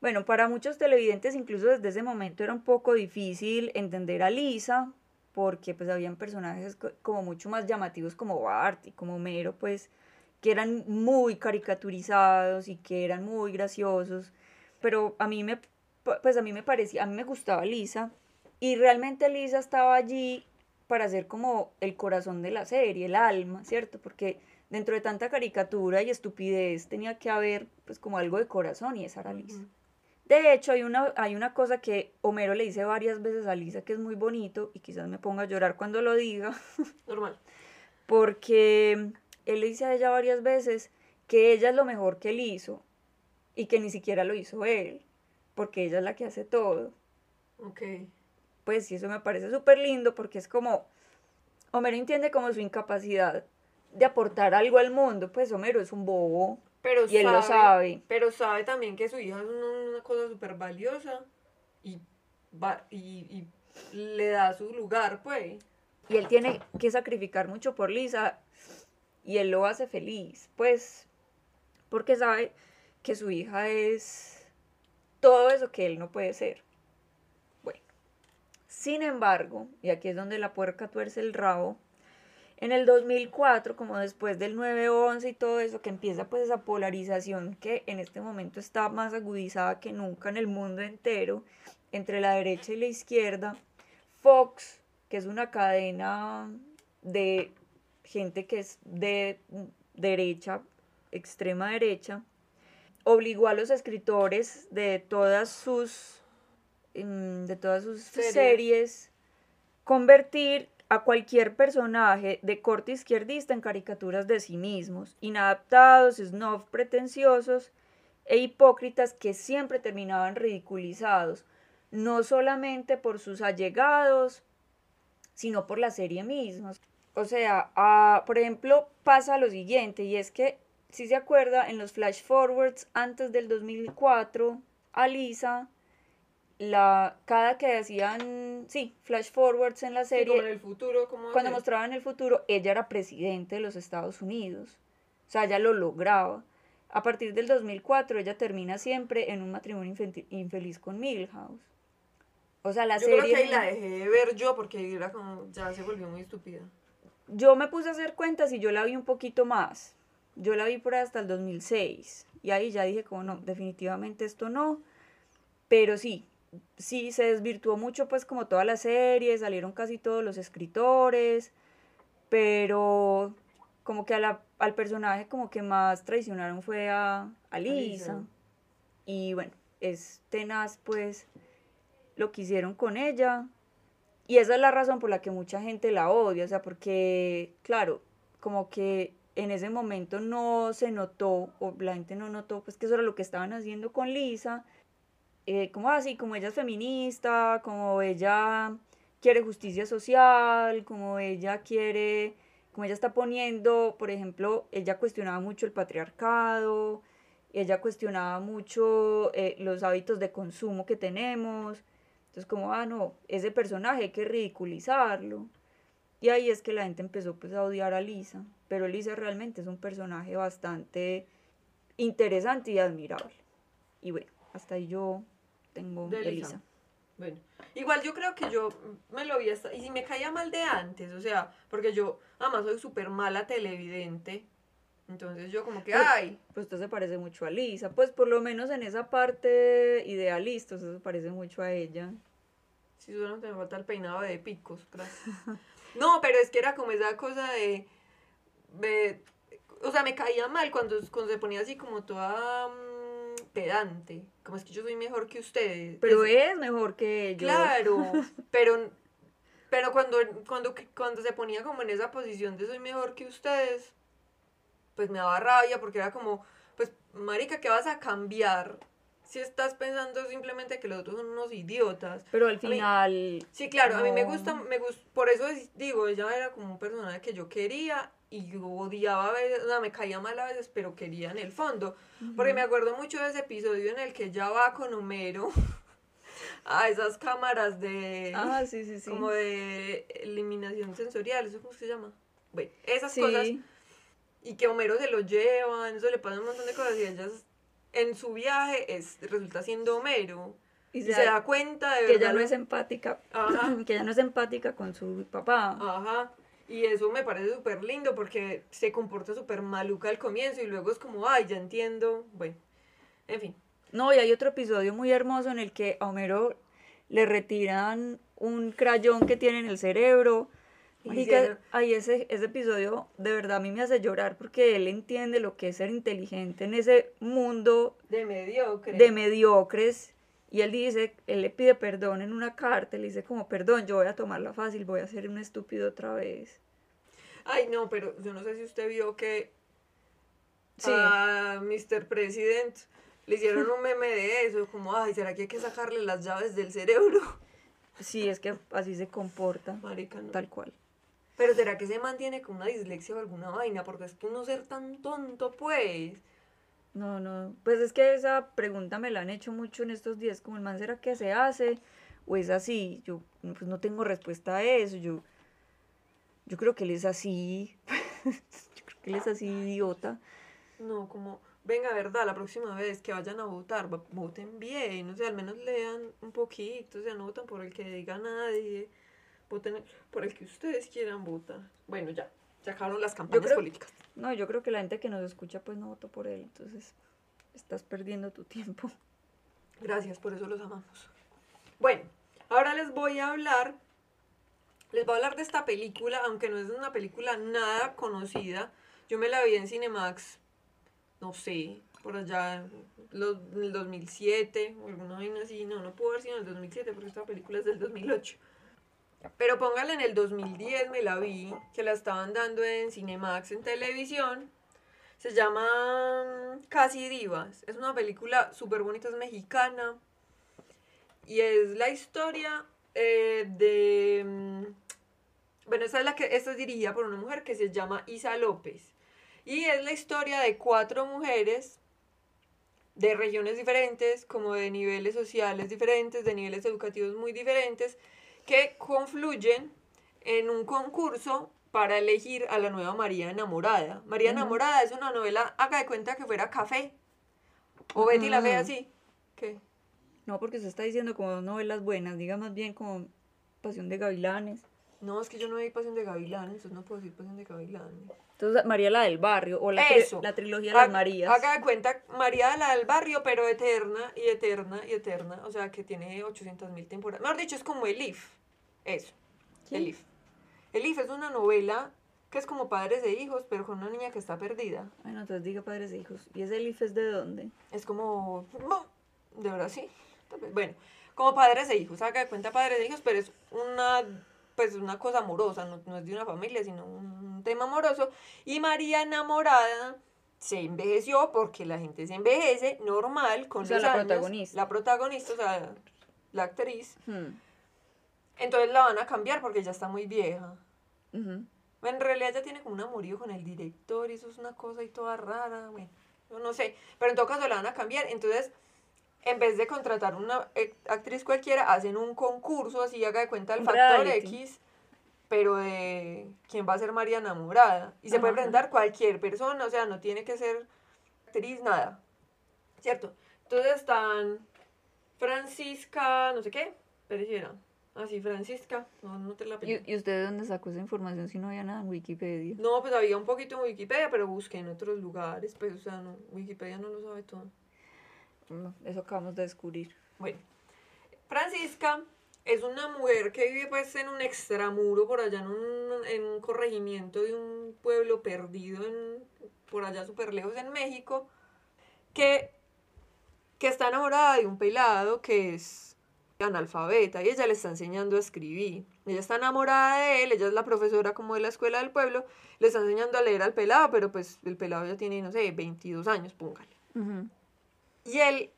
bueno, para muchos televidentes incluso desde ese momento era un poco difícil entender a Lisa, porque pues habían personajes como mucho más llamativos como Bart y como Mero, pues que eran muy caricaturizados y que eran muy graciosos, pero a mí me pues a mí me parecía, a mí me gustaba Lisa y realmente Lisa estaba allí para ser como el corazón de la serie, el alma, ¿cierto? Porque dentro de tanta caricatura y estupidez tenía que haber pues como algo de corazón y esa era Lisa. De hecho, hay una, hay una cosa que Homero le dice varias veces a Lisa que es muy bonito y quizás me ponga a llorar cuando lo diga. <laughs> Normal. Porque él le dice a ella varias veces que ella es lo mejor que él hizo y que ni siquiera lo hizo él, porque ella es la que hace todo. Ok. Pues sí, eso me parece súper lindo porque es como, Homero entiende como su incapacidad de aportar algo al mundo, pues Homero es un bobo, pero y él lo sabe. Pero sabe también que su hija es una, cosa súper valiosa y, va, y, le da su lugar, pues. Y él tiene que sacrificar mucho por Lisa y él lo hace feliz, pues, porque sabe que su hija es todo eso que él no puede ser. Bueno, sin embargo, y aquí es donde la puerca tuerce el rabo, en el 2004, como después del 9-11 y todo eso, que empieza pues esa polarización que en este momento está más agudizada que nunca en el mundo entero, entre la derecha y la izquierda, Fox, que es una cadena de gente que es de derecha, extrema derecha, obligó a los escritores de todas sus, mm, de todas sus series, series convertir a cualquier personaje de corte izquierdista en caricaturas de sí mismos, inadaptados, snob pretenciosos e hipócritas que siempre terminaban ridiculizados, no solamente por sus allegados, sino por la serie misma. O sea, por ejemplo, pasa lo siguiente, y es que, si se acuerda, en los flash forwards antes del 2004, Alisa la cada que hacían, sí, flash forwards en la serie, en el futuro, cuando mostraban el futuro, ella era presidente de los Estados Unidos. O sea, ella lo lograba. A partir del 2004, ella termina siempre en un matrimonio infeliz con Milhouse. O sea, la yo serie... Creo que ahí la dejé de ver yo porque era como, ya se volvió muy estúpida. Yo me puse a hacer cuentas y yo la vi un poquito más. Yo la vi por hasta el 2006. Y ahí ya dije como, no, definitivamente esto no. Pero sí, sí se desvirtuó mucho pues como toda la serie, salieron casi todos los escritores, pero como que a la al personaje como que más traicionaron fue a, a Lisa. Y bueno, es tenaz pues lo que hicieron con ella. Y esa es la razón por la que mucha gente la odia, o sea, porque, claro, como que en ese momento no se notó, o la gente no notó, pues que eso era lo que estaban haciendo con Lisa, eh, como así, como ella es feminista, como ella quiere justicia social, como ella quiere, como ella está poniendo, por ejemplo, ella cuestionaba mucho el patriarcado, ella cuestionaba mucho eh, los hábitos de consumo que tenemos, entonces como, ah, no, ese personaje hay que ridiculizarlo. Y ahí es que la gente empezó pues a odiar a Lisa, pero Lisa realmente es un personaje bastante interesante y admirable. Y bueno, hasta ahí yo tengo de Lisa. Bueno, igual yo creo que yo me lo vi hasta, y si me caía mal de antes, o sea, porque yo además soy súper mala televidente, entonces yo como que, pues, ay. Pues esto se parece mucho a Lisa, pues por lo menos en esa parte idealista, eso se parece mucho a ella. Sí, solo me falta el peinado de picos, gracias. <laughs> no, pero es que era como esa cosa de, o sea, me caía mal cuando, cuando se ponía así como toda mm, pedante, como es que yo soy mejor que ustedes. Pero es, mejor que ellos. Claro, <laughs> pero, pero cuando, cuando, cuando se ponía como en esa posición de soy mejor que ustedes, pues me daba rabia porque era como, pues, marica, ¿qué vas a cambiar? Si estás pensando simplemente que los otros son unos idiotas. Pero al final... sí, claro, a mí me gusta, me gusta, por eso digo, ella era como un personaje que yo quería y yo odiaba a veces, o sea, me caía mal a veces, pero quería en el fondo. Porque me acuerdo mucho de ese episodio en el que ella va con Homero <laughs> a esas cámaras de... Ah, sí, sí, sí. Como de eliminación sensorial, ¿eso cómo se llama? Bueno, esas cosas y que Homero se lo llevan, eso le pasa un montón de cosas y ella en su viaje es, resulta siendo Homero. Y se, da cuenta de que ella no es empática, <laughs> que ella no es empática con su papá. Ajá. Y eso me parece súper lindo porque se comporta súper maluca al comienzo y luego es como, ay, ya entiendo. Bueno, en fin. No, y hay otro episodio muy hermoso en el que a Homero le retiran un crayón que tiene en el cerebro ay, ese, ese episodio de verdad a mí me hace llorar porque él entiende lo que es ser inteligente en ese mundo de mediocres. De mediocres. Y él dice, él le pide perdón en una carta, le dice como, perdón, yo voy a tomarla fácil, voy a ser un estúpido otra vez. Ay, no, pero yo no sé si usted vio que sí. a Mr. President le hicieron un meme de eso, como, ay, ¿será que hay que sacarle las llaves del cerebro? Sí, es que así se comporta. Marica, Tal cual. Pero ¿será que se mantiene con una dislexia o alguna vaina? Porque es que no ser tan tonto, pues. No, no. Pues es que esa pregunta me la han hecho mucho en estos días. Como el man, ¿será que se hace? ¿O es así? Yo pues no tengo respuesta a eso. Yo, yo creo que él es así. <laughs> yo creo que él es así idiota. No, como, venga, verdad, la próxima vez que vayan a votar, voten bien. O sea, al menos lean un poquito. O sea, no votan por el que diga nadie voten por el que ustedes quieran votar. Bueno, ya, se acabaron las campañas políticas. No, yo creo que la gente que nos escucha pues no votó por él, entonces estás perdiendo tu tiempo. Gracias, por eso los amamos. Bueno, ahora les voy a hablar, les voy a hablar de esta película, aunque no es una película nada conocida. Yo me la vi en Cinemax, no sé, por allá en el 2007 o alguna vaina así. No, no puedo ver si en el 2007 porque esta película es del 2008. Pero póngale en el 2010 me la vi, que la estaban dando en Cinemax en televisión. Se llama mm, Casi Divas. Es una película súper bonita, es mexicana. Y es la historia eh, de... Mm, bueno, es, la que, esta es dirigida por una mujer que se llama Isa López. Y es la historia de cuatro mujeres de regiones diferentes, como de niveles sociales diferentes, de niveles educativos muy diferentes, que confluyen en un concurso para elegir a la nueva María Enamorada. María Enamorada es una novela, haga de cuenta que fuera café. O Betty la ve así. ¿Qué? No, porque se está diciendo como novelas buenas, diga más bien como Pasión de Gavilanes. No, es que yo no vi Pasión de Gavilanes, entonces no puedo decir Pasión de Gavilanes. Entonces, María la del barrio, o la, la trilogía de las Marías. Haga de cuenta, María la del barrio, pero eterna y eterna y eterna, o sea, que tiene 800 mil temporadas. Mejor dicho, es como Elif. Eso. ¿Quién? Elif. Elif es una novela que es como padres e hijos, pero con una niña que está perdida. Bueno, entonces diga padres e hijos. ¿Y ese Elif es de dónde? Es como... De verdad, sí. Bueno, como padres e hijos, haga de cuenta padres e hijos, pero es una pues una cosa amorosa, no, no es de una familia, sino un tema amoroso. Y María enamorada se envejeció porque la gente se envejece normal con O sea, los la años. protagonista. La protagonista, o sea, la actriz. Hmm. Entonces la van a cambiar porque ya está muy vieja. Ujú. En realidad ya tiene como un amorío con el director y eso es una cosa y toda rara, bueno, yo no sé. Pero en todo caso la van a cambiar. Entonces, en vez de contratar una eh, actriz cualquiera, hacen un concurso, así haga de cuenta el factor reality. X, pero de quién va a ser María enamorada. Y se puede presentar cualquier persona, o sea, no tiene que ser actriz, nada. ¿Cierto? Entonces están Francisca, no sé qué, pereciera. Así, Francisca, no, no te la ¿Y, ¿Y usted de dónde sacó esa información si no había nada en Wikipedia? no, pues había un poquito en Wikipedia, pero busqué en otros lugares, pues, o sea, no, Wikipedia no lo sabe todo. No, eso acabamos de descubrir. Bueno, Francisca es una mujer que vive pues en un extramuro por allá en un, en un corregimiento de un pueblo perdido en, por allá súper lejos en México, que, que está enamorada de un pelado que es analfabeta y ella le está enseñando a escribir. Ella está enamorada de él, ella es la profesora como de la escuela del pueblo, le está enseñando a leer al pelado, pero pues el pelado ya tiene, no sé, 22 años, póngale. Y él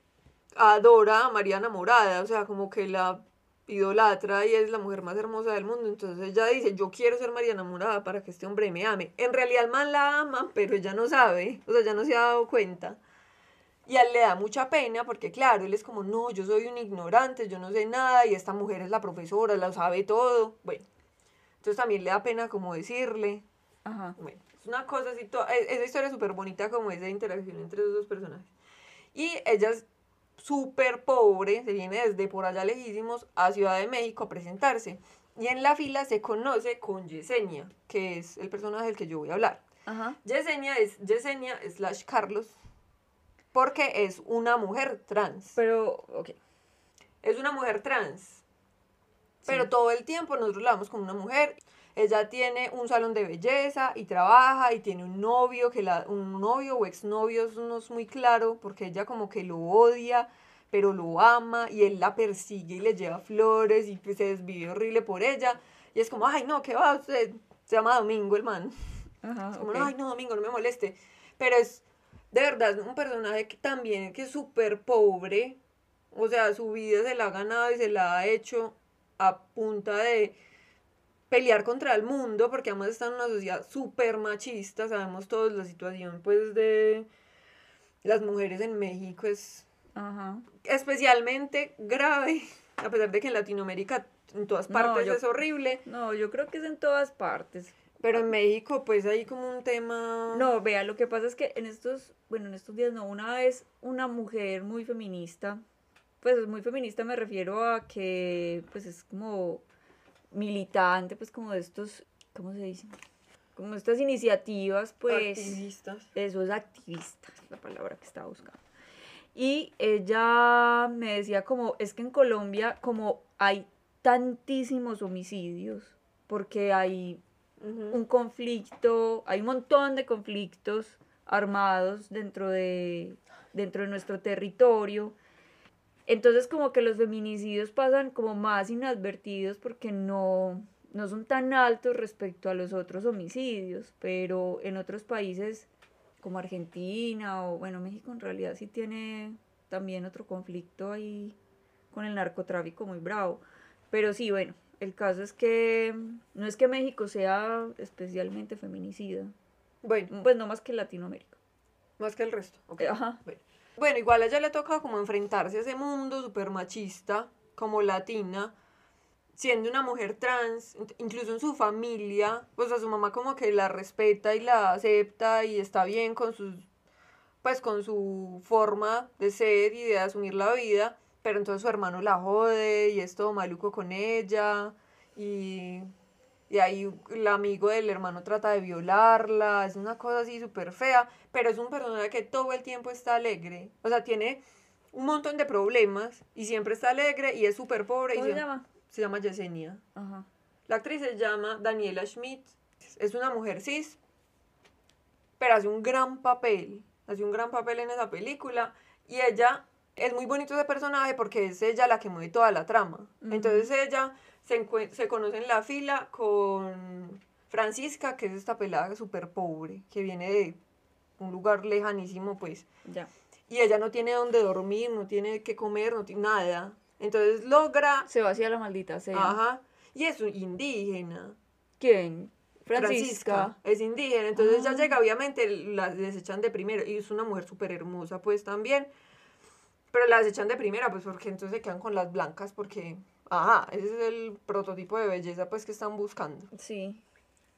adora a María enamorada, o sea, como que la idolatra y es la mujer más hermosa del mundo. Entonces ella dice, yo quiero ser María enamorada para que este hombre me ame. En realidad el man la ama, pero ella no sabe, o sea, ya no se ha dado cuenta. Y a él le da mucha pena porque, claro, él es como, no, yo soy un ignorante, yo no sé nada y esta mujer es la profesora, la sabe todo. Bueno, entonces también le da pena como decirle. Ajá. Bueno, es una cosa así, e- esa historia es súper bonita como esa interacción entre esos dos personajes. Y ella es súper pobre, se viene desde por allá lejísimos a Ciudad de México a presentarse. Y en la fila se conoce con Yesenia, que es el personaje del que yo voy a hablar. Ajá. Yesenia es Yesenia slash Carlos, porque es una mujer trans. Pero, ok. Es una mujer trans. Pero Sí. todo el tiempo nosotros la vemos como una mujer. Ella tiene un salón de belleza y trabaja y tiene un novio, que la, un novio o exnovio, no es muy claro, porque ella como que lo odia, pero lo ama y él la persigue y le lleva flores y pues, se desvive horrible por ella. Y es como, ay, no, ¿qué va usted? Se llama Domingo el man. Ajá. Es como, ok. ay, no, Domingo, no me moleste. Pero es, de verdad, un personaje que también que es súper pobre. O sea, su vida se la ha ganado y se la ha hecho a punta de pelear contra el mundo, porque además está en una sociedad súper machista. Sabemos todos la situación, pues, de las mujeres en México es Ajá. especialmente grave, a pesar de que en Latinoamérica en todas No, partes yo- es horrible. No, yo creo que es en todas partes. Pero en México, pues, hay como un tema... No, vea, lo que pasa es que en estos, bueno, en estos días no, una vez una mujer muy feminista, pues muy feminista me refiero a que pues es como militante, pues como de estos, ¿cómo se dice? Como estas iniciativas, pues activistas. eso es activista, es la palabra que estaba buscando. Y ella me decía como, es que en Colombia como hay tantísimos homicidios, porque hay Un conflicto, hay un montón de conflictos armados dentro de, dentro de nuestro territorio. Entonces como que los feminicidios pasan como más inadvertidos porque no, no son tan altos respecto a los otros homicidios, pero en otros países como Argentina o bueno, México en realidad sí tiene también otro conflicto ahí con el narcotráfico muy bravo. Pero sí, bueno, el caso es que no es que México sea especialmente feminicida, Bueno, pues no más que Latinoamérica. más que el resto. ok. Ajá. Bueno. Bueno, igual a ella le ha tocado como enfrentarse a ese mundo súper machista, como latina, siendo una mujer trans, in- incluso en su familia, pues a su mamá como que la respeta y la acepta y está bien con sus, pues con su forma de ser y de asumir la vida, pero entonces su hermano la jode y es todo maluco con ella y, y ahí el amigo del hermano trata de violarla, es una cosa así súper fea, pero es un personaje que todo el tiempo está alegre, o sea, tiene un montón de problemas y siempre está alegre y es súper pobre. y ¿Cómo se siem- llama? Se llama Yesenia. Ajá. La actriz se llama Daniela Schmidt Es una mujer cis, pero hace un gran papel, hace un gran papel en esa película y ella es muy bonito ese personaje porque es ella la que mueve toda la trama. Entonces ella se, se conoce en la fila con Francisca, que es esta pelada súper pobre, que viene de un lugar lejanísimo, pues. Ya. Y ella no tiene dónde dormir, no tiene que comer, no tiene nada. Entonces logra... Se vacía la maldita sea. Ajá. Y es indígena. ¿Quién? Francisca. Es indígena. Entonces ya ah. llega, obviamente, la desechan de primero. Y es una mujer súper hermosa, pues también. Pero la desechan de primera, pues porque entonces se quedan con las blancas, porque... Ajá, ese es el prototipo de belleza, pues, que están buscando. Sí.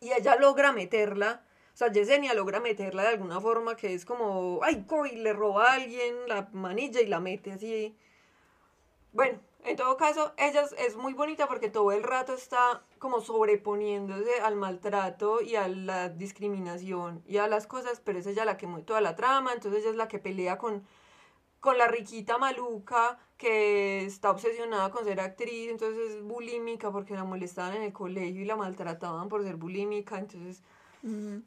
Y ella logra meterla o sea, Yesenia logra meterla de alguna forma que es como, ay, coy, le roba a alguien la manilla y la mete así. Bueno, en todo caso, ella es muy bonita porque todo el rato está como sobreponiéndose al maltrato y a la discriminación y a las cosas, pero es ella la que mueve toda la trama, entonces ella es la que pelea con, con la riquita maluca que está obsesionada con ser actriz, entonces es bulímica porque la molestaban en el colegio y la maltrataban por ser bulímica, entonces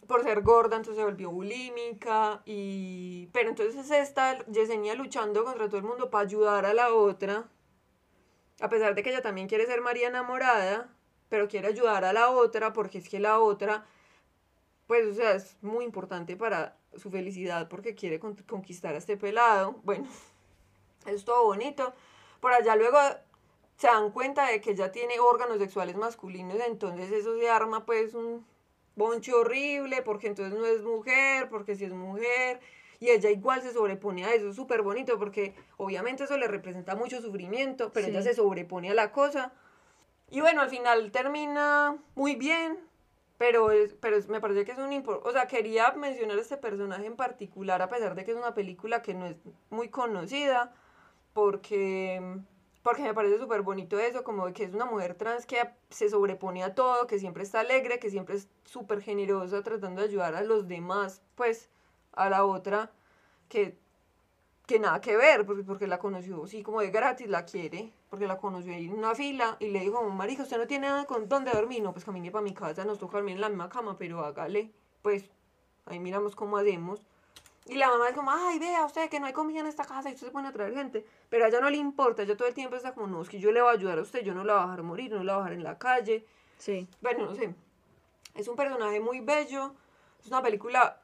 por ser gorda, entonces se volvió bulímica. Y... Pero entonces está Yesenia luchando contra todo el mundo para ayudar a la otra. A pesar de que ella también quiere ser María enamorada, pero quiere ayudar a la otra porque es que la otra, pues, o sea, es muy importante para su felicidad porque quiere conquistar a este pelado. Bueno, <laughs> es todo bonito. Por allá luego se dan cuenta de que ella tiene órganos sexuales masculinos, entonces eso se arma pues un bonche horrible, porque entonces no es mujer, porque si es mujer, y ella igual se sobrepone a eso, es súper bonito, porque obviamente eso le representa mucho sufrimiento, pero ella se sobrepone a la cosa. Y bueno, al final termina muy bien, pero, es, pero me parece que es un... O sea, quería mencionar este personaje en particular, a pesar de que es una película que no es muy conocida, porque porque me parece súper bonito eso, como que es una mujer trans que se sobrepone a todo, que siempre está alegre, que siempre es súper generosa tratando de ayudar a los demás, pues a la otra, que, que nada que ver, porque, porque la conoció, sí, como de gratis la quiere, porque la conoció ahí en una fila y le dijo, marica, usted no tiene nada con dónde dormir, no, pues camine para mi casa, nos toca dormir en la misma cama, pero hágale, pues ahí miramos cómo hacemos. Y la mamá es como, ay, vea usted que no hay comida en esta casa y usted se pone a traer gente. Pero a ella no le importa, ella todo el tiempo está como, no, es que yo le voy a ayudar a usted, yo no la voy a dejar morir, no la voy a dejar en la calle. Sí. Bueno, no sé. Es un personaje muy bello, es una película,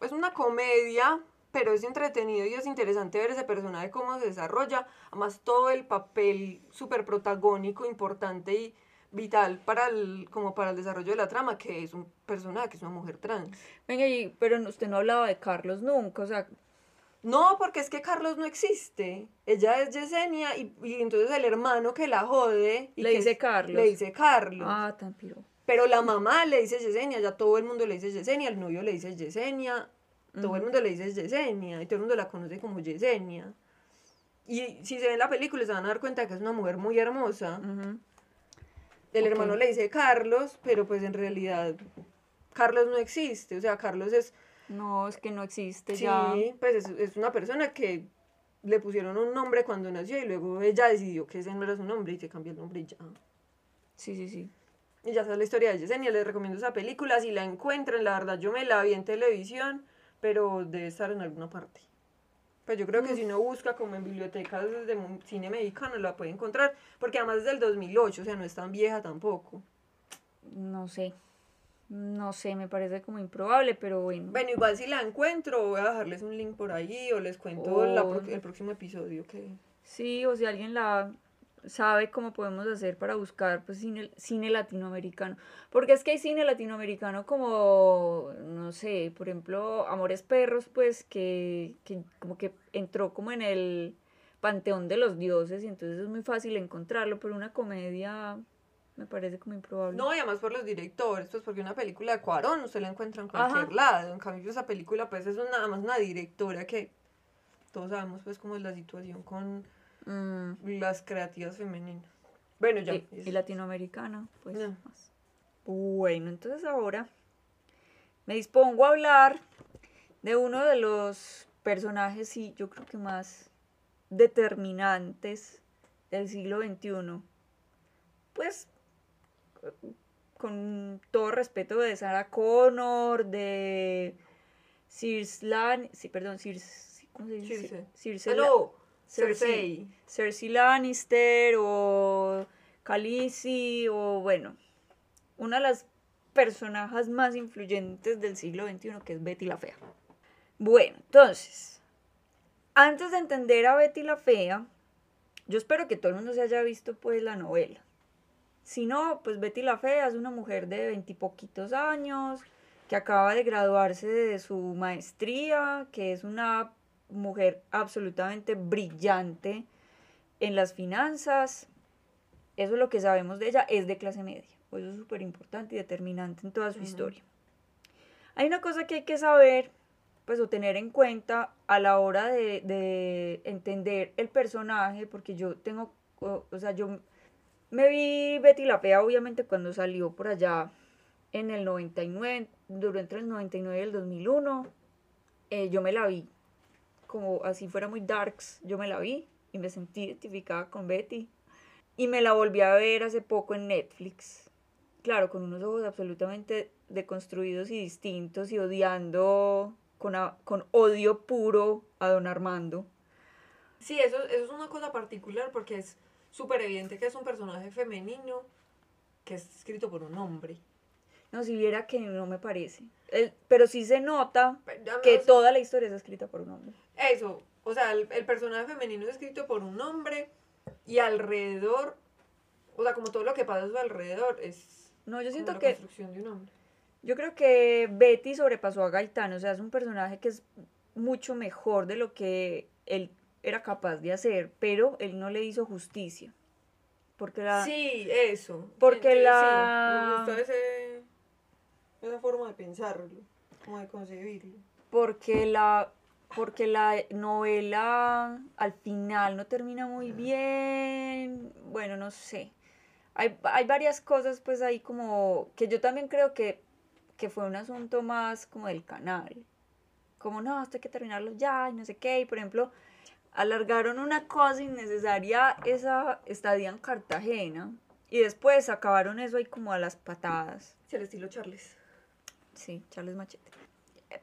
es una comedia, pero es entretenido y es interesante ver ese personaje cómo se desarrolla. Además, todo el papel súper protagónico, importante y vital para el, como para el desarrollo de la trama, que es un personaje, que es una mujer trans. Venga, y, pero usted no hablaba de Carlos nunca, o sea... No, porque es que Carlos no existe. Ella es Yesenia y, y entonces el hermano que la jode... Y le dice Carlos. Le dice Carlos. Ah, tan piro. Pero la mamá le dice Yesenia, ya todo el mundo le dice Yesenia, el novio le dice Yesenia, todo el mundo le dice Yesenia y todo el mundo la conoce como Yesenia. Y si se ven la película se van a dar cuenta que es una mujer muy hermosa. El hermano le dice Carlos, pero pues en realidad Carlos no existe, o sea, Carlos es... No, es que no existe sí, pues es, una persona que le pusieron un nombre cuando nació y luego ella decidió que ese no era su nombre y se cambió el nombre y ya. Sí, sí, sí. Y ya está la historia de Yesenia, les recomiendo esa película, si la encuentran, la verdad yo me la vi en televisión, pero debe estar en alguna parte. Pues yo creo que si uno busca como en bibliotecas de cine mexicano la puede encontrar, porque además es del 2008, o sea, no es tan vieja tampoco. No sé. No sé, me parece como improbable, pero bueno. Bueno, igual si la encuentro, voy a dejarles un link por ahí o les cuento el próximo episodio que... Sí, o si alguien la sabe cómo podemos hacer para buscar pues cine, cine latinoamericano. Porque es que hay cine latinoamericano como, no sé, por ejemplo, Amores Perros, pues que, que como que entró como en el panteón de los dioses y entonces es muy fácil encontrarlo, pero una comedia me parece como improbable. No, y además por los directores, pues porque una película de Cuarón usted la encuentra en cualquier lado, en cambio esa película pues es nada más una directora que todos sabemos pues cómo es la situación con Mm. Las creativas femeninas. Bueno, ya. Y, latinoamericana, pues más. Bueno, entonces ahora me dispongo a hablar de uno de los personajes, sí, yo creo que más determinantes del siglo XXI. Pues con todo respeto de Sarah Connor, de Circe Lan, sí, perdón, Circe, ¿cómo se dice? Circe. Circe Ah, no, Cersei. Cersei. Lannister o Khaleesi o bueno, una de las personajes más influyentes del siglo XXI que es Betty la Fea. Bueno, entonces, antes de entender a Betty la Fea, yo espero que todo el mundo se haya visto pues la novela. Si no, pues Betty la Fea es una mujer de veintipoquitos años que acaba de graduarse de su maestría, que es una mujer absolutamente brillante en las finanzas. Eso es lo que sabemos de ella, es de clase media. Pues Eso es súper importante y determinante en toda su Ujú. historia. Hay una cosa que hay que saber, pues, o tener en cuenta a la hora de, de entender el personaje, porque yo tengo, o, o sea, yo me vi Betty la Fea, obviamente, cuando salió por allá en el 99, duró entre el 99 y el 2001. Eh, yo me la vi como así fuera muy darks, yo me la vi y me sentí identificada con Betty. Y me la volví a ver hace poco en Netflix. Claro, con unos ojos absolutamente deconstruidos y distintos y odiando con, a- con odio puro a don Armando. Sí, eso, eso es una cosa particular porque es súper evidente que es un personaje femenino que es escrito por un hombre. No, si viera que no me parece. El- pero sí se nota no que toda la historia es escrita por un hombre. Eso, o sea, el, el personaje femenino es escrito por un hombre y alrededor, o sea, como todo lo que pasa a su alrededor es No, yo siento que construcción de un hombre. Yo creo que Betty sobrepasó a Gaitán, o sea, es un personaje que es mucho mejor de lo que él era capaz de hacer, pero él no le hizo justicia. Porque la... Sí, eso. Porque la- Sí, me gusta ese, esa forma de pensarlo, como de concebirlo. Porque la... Porque la novela al final no termina muy bien. Bueno, no sé. Hay, hay varias cosas pues ahí como que yo también creo que, que fue un asunto más como del canal. Como no, esto hay que terminarlo ya y no sé qué. Y por ejemplo, alargaron una cosa innecesaria esa estadía en Cartagena. Y después acabaron eso ahí como a las patadas. Sí, al estilo Charles. Sí, Charles Machete.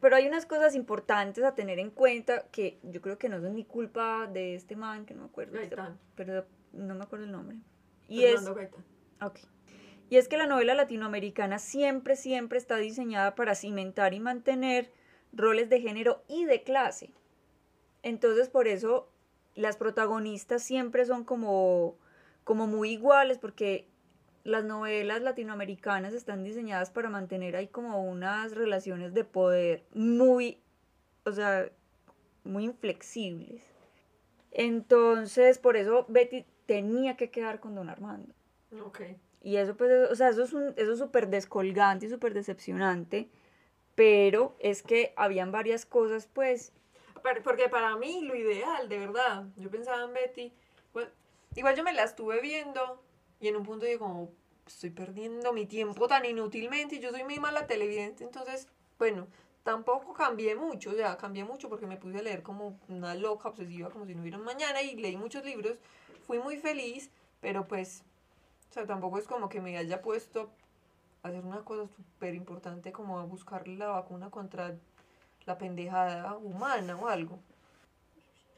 Pero hay unas cosas importantes a tener en cuenta que yo creo que no son ni culpa de este man, que no me acuerdo. Gaitán. Pero no me acuerdo el nombre. Y es, Fernando Gaitán. ok. y es que la novela latinoamericana siempre, siempre está diseñada para cimentar y mantener roles de género y de clase. Entonces, por eso las protagonistas siempre son como, como muy iguales, porque las novelas latinoamericanas están diseñadas para mantener ahí como unas relaciones de poder muy, o sea, muy inflexibles. Entonces, por eso Betty tenía que quedar con Don Armando. Ok. Y eso, pues, es- o sea, eso es un- eso es súper descolgante y súper decepcionante. Pero es que habían varias cosas, pues. Porque para mí lo ideal, de verdad, yo pensaba en Betty. bueno, igual yo me la estuve viendo y en un punto dije como, estoy perdiendo mi tiempo tan inútilmente yo soy muy mala televidente, entonces, bueno, tampoco cambié mucho, o sea, cambié mucho porque me puse a leer como una loca obsesiva, como si no hubiera mañana y leí muchos libros, fui muy feliz, pero pues, o sea, tampoco es como que me haya puesto a hacer una cosa súper importante como a buscar la vacuna contra la pendejada humana o algo.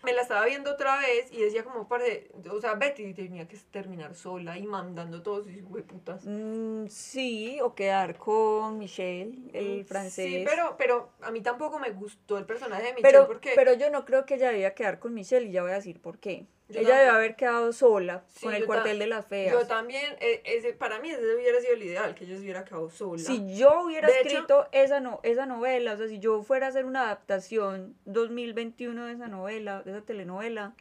Me la estaba viendo otra vez y decía como, parce, o sea, Betty tenía que terminar sola y mandando todos sus putas. mm, sí, o quedar con Michelle, el francés. Sí, pero, pero a mí tampoco me gustó el personaje de Michelle pero, porque... pero yo no creo que ella debía quedar con Michelle y ya voy a decir por qué. Yo ella debe haber quedado sola Sí, con el cuartel de las feas. yo también, eh, ese, para mí ese hubiera sido el ideal, que ella se hubiera quedado sola. Si yo hubiera De hecho- escrito esa, no, esa novela, o sea, si yo fuera a hacer una adaptación 2021 de esa novela, de esa telenovela,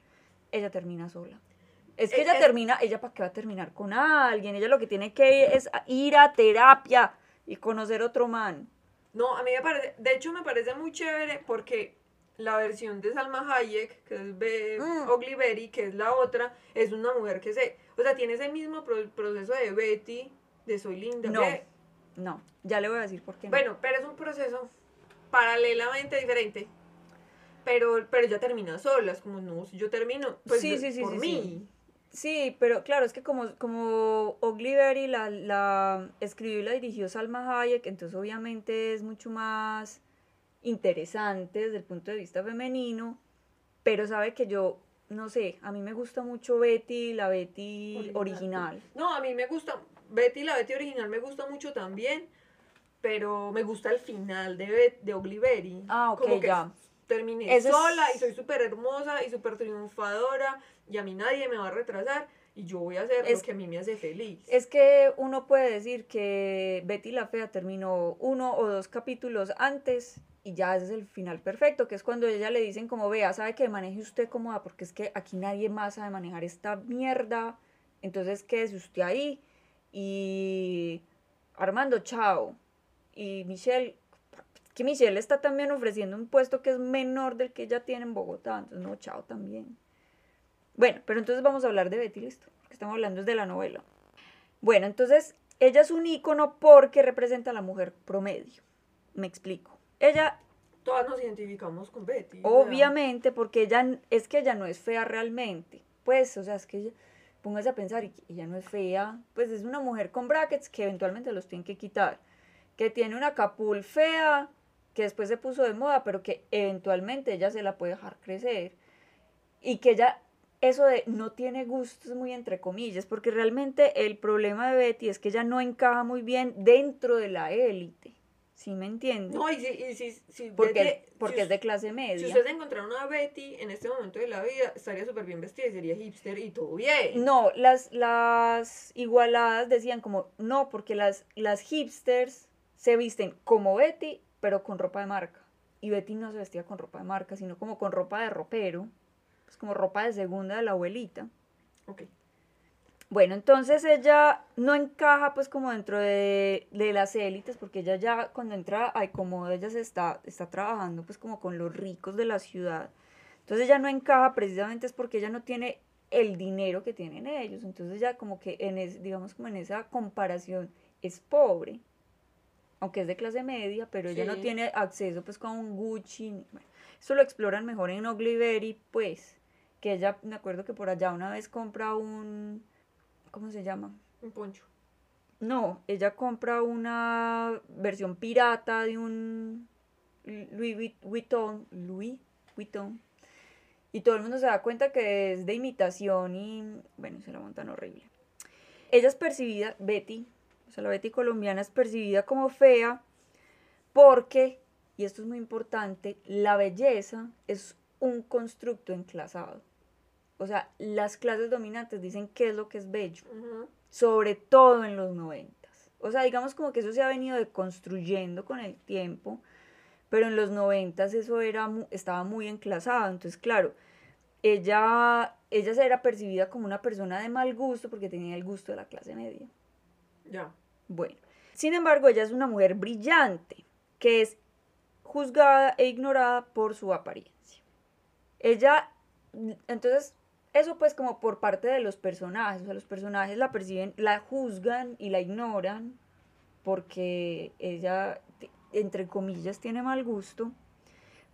ella termina sola. Es que Eh, ella es- termina, ella para qué va a terminar con alguien, ella lo que tiene que es ir a terapia y conocer otro man. No, a mí me parece, de hecho me parece muy chévere porque la versión de Salma Hayek, que es Be Mm. Que es la otra, es una mujer que se, o sea, tiene ese mismo pro- proceso de Betty, de Soy Linda. No, que- no, ya le voy a decir por qué. no. bueno, pero es un proceso paralelamente diferente. Pero, pero ella termina sola, es como, no, si yo termino, pues Sí, sí, sí, por sí, mí. sí. Sí, pero claro, es que como, como la, la escribió y la dirigió Salma Hayek, entonces obviamente es mucho más interesante desde el punto de vista femenino, pero sabe que yo, no sé, a mí me gusta mucho Betty, la Betty original. No, a mí me gusta, Betty, la Betty original me gusta mucho también, pero me gusta el final de, de Berry. Ah, ok, Como que ya. Terminé sola y soy súper hermosa y súper triunfadora y a mí nadie me va a retrasar y yo voy a hacer lo que a mí me hace feliz. Es que uno puede decir que Betty la Fea terminó uno o dos capítulos antes y ya ese es el final perfecto, que es cuando ella le dicen como vea, sabe que maneje usted cómoda porque es que aquí nadie más sabe manejar esta mierda, entonces quédese usted ahí y Armando, chao. Y Michelle, que Michelle está también ofreciendo un puesto que es menor del que ella tiene en Bogotá, entonces no, chao también. Bueno, pero entonces vamos a hablar de Betty, listo, porque estamos hablando de la novela. Bueno, entonces ella es un ícono porque representa a la mujer promedio. Me explico. Ella... Todas nos identificamos con Betty. Obviamente, porque ella es que ella no es fea realmente. Pues, o sea, es que ella, póngase a pensar, y ella no es fea, pues es una mujer con brackets que eventualmente los tienen que quitar. Que tiene una capul fea, que después se puso de moda, pero que eventualmente ella se la puede dejar crecer. Y que ella eso de no tiene gustos muy entre comillas, porque realmente el problema de Betty es que ella no encaja muy bien dentro de la élite. ¿Sí me entiendes? No, y si, porque, porque es de clase media. Si ustedes encontraron una Betty en este momento de la vida, estaría súper bien vestida y sería hipster y todo bien. No, las, las igualadas decían como, no, porque las, las hipsters se visten como Betty, pero con ropa de marca. Y Betty no se vestía con ropa de marca, sino como con ropa de ropero pues como ropa de segunda de la abuelita. Ok. Bueno, entonces ella no encaja pues como dentro de, las élites, porque ella ya cuando entra a Ecomoda, ella se está, está trabajando pues como con los ricos de la ciudad. Entonces ella no encaja precisamente es porque ella no tiene el dinero que tienen ellos. Entonces ella como que en es, digamos como en esa comparación es pobre, aunque es de clase media, pero ella no tiene acceso pues con un Gucci. Bueno, eso lo exploran mejor en Berry, pues que ella, me acuerdo que por allá una vez compra un, ¿cómo se llama? Un poncho. No, ella compra una versión pirata de un Louis Vuitton, Louis Vuitton, y todo el mundo se da cuenta que es de imitación y, bueno, se la montan horrible. Ella es percibida, Betty, o sea, la Betty colombiana es percibida como fea porque, y esto es muy importante, la belleza es un constructo enclasado o sea, las clases dominantes dicen qué es lo que es bello, sobre todo en los noventas. O sea, digamos como que eso se ha venido deconstruyendo con el tiempo, pero en los noventas eso era, estaba muy enclasado. Entonces, claro, ella, ella se era percibida como una persona de mal gusto porque tenía el gusto de la clase media. Ya. Bueno, sin embargo, ella es una mujer brillante, que es juzgada e ignorada por su apariencia. Ella, entonces, eso pues como por parte de los personajes, o sea, los personajes la perciben, la juzgan y la ignoran porque ella, entre comillas, tiene mal gusto.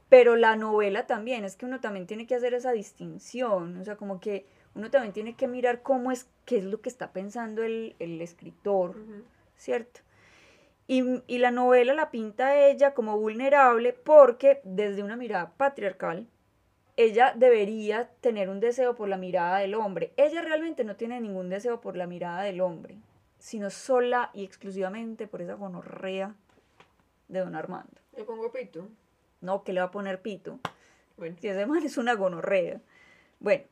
Pero la novela también, es que uno también tiene que hacer esa distinción, o sea, como que uno también tiene que mirar cómo es, qué es lo que está pensando el, escritor, ¿cierto? Y, y, la novela la pinta ella como vulnerable porque desde una mirada patriarcal, ella debería tener un deseo por la mirada del hombre. Ella realmente no tiene ningún deseo por la mirada del hombre, sino sola y exclusivamente por esa gonorrea de don Armando. ¿Le pongo pito? No, que le va a poner pito. Bueno. Si ese man es una gonorrea. Bueno,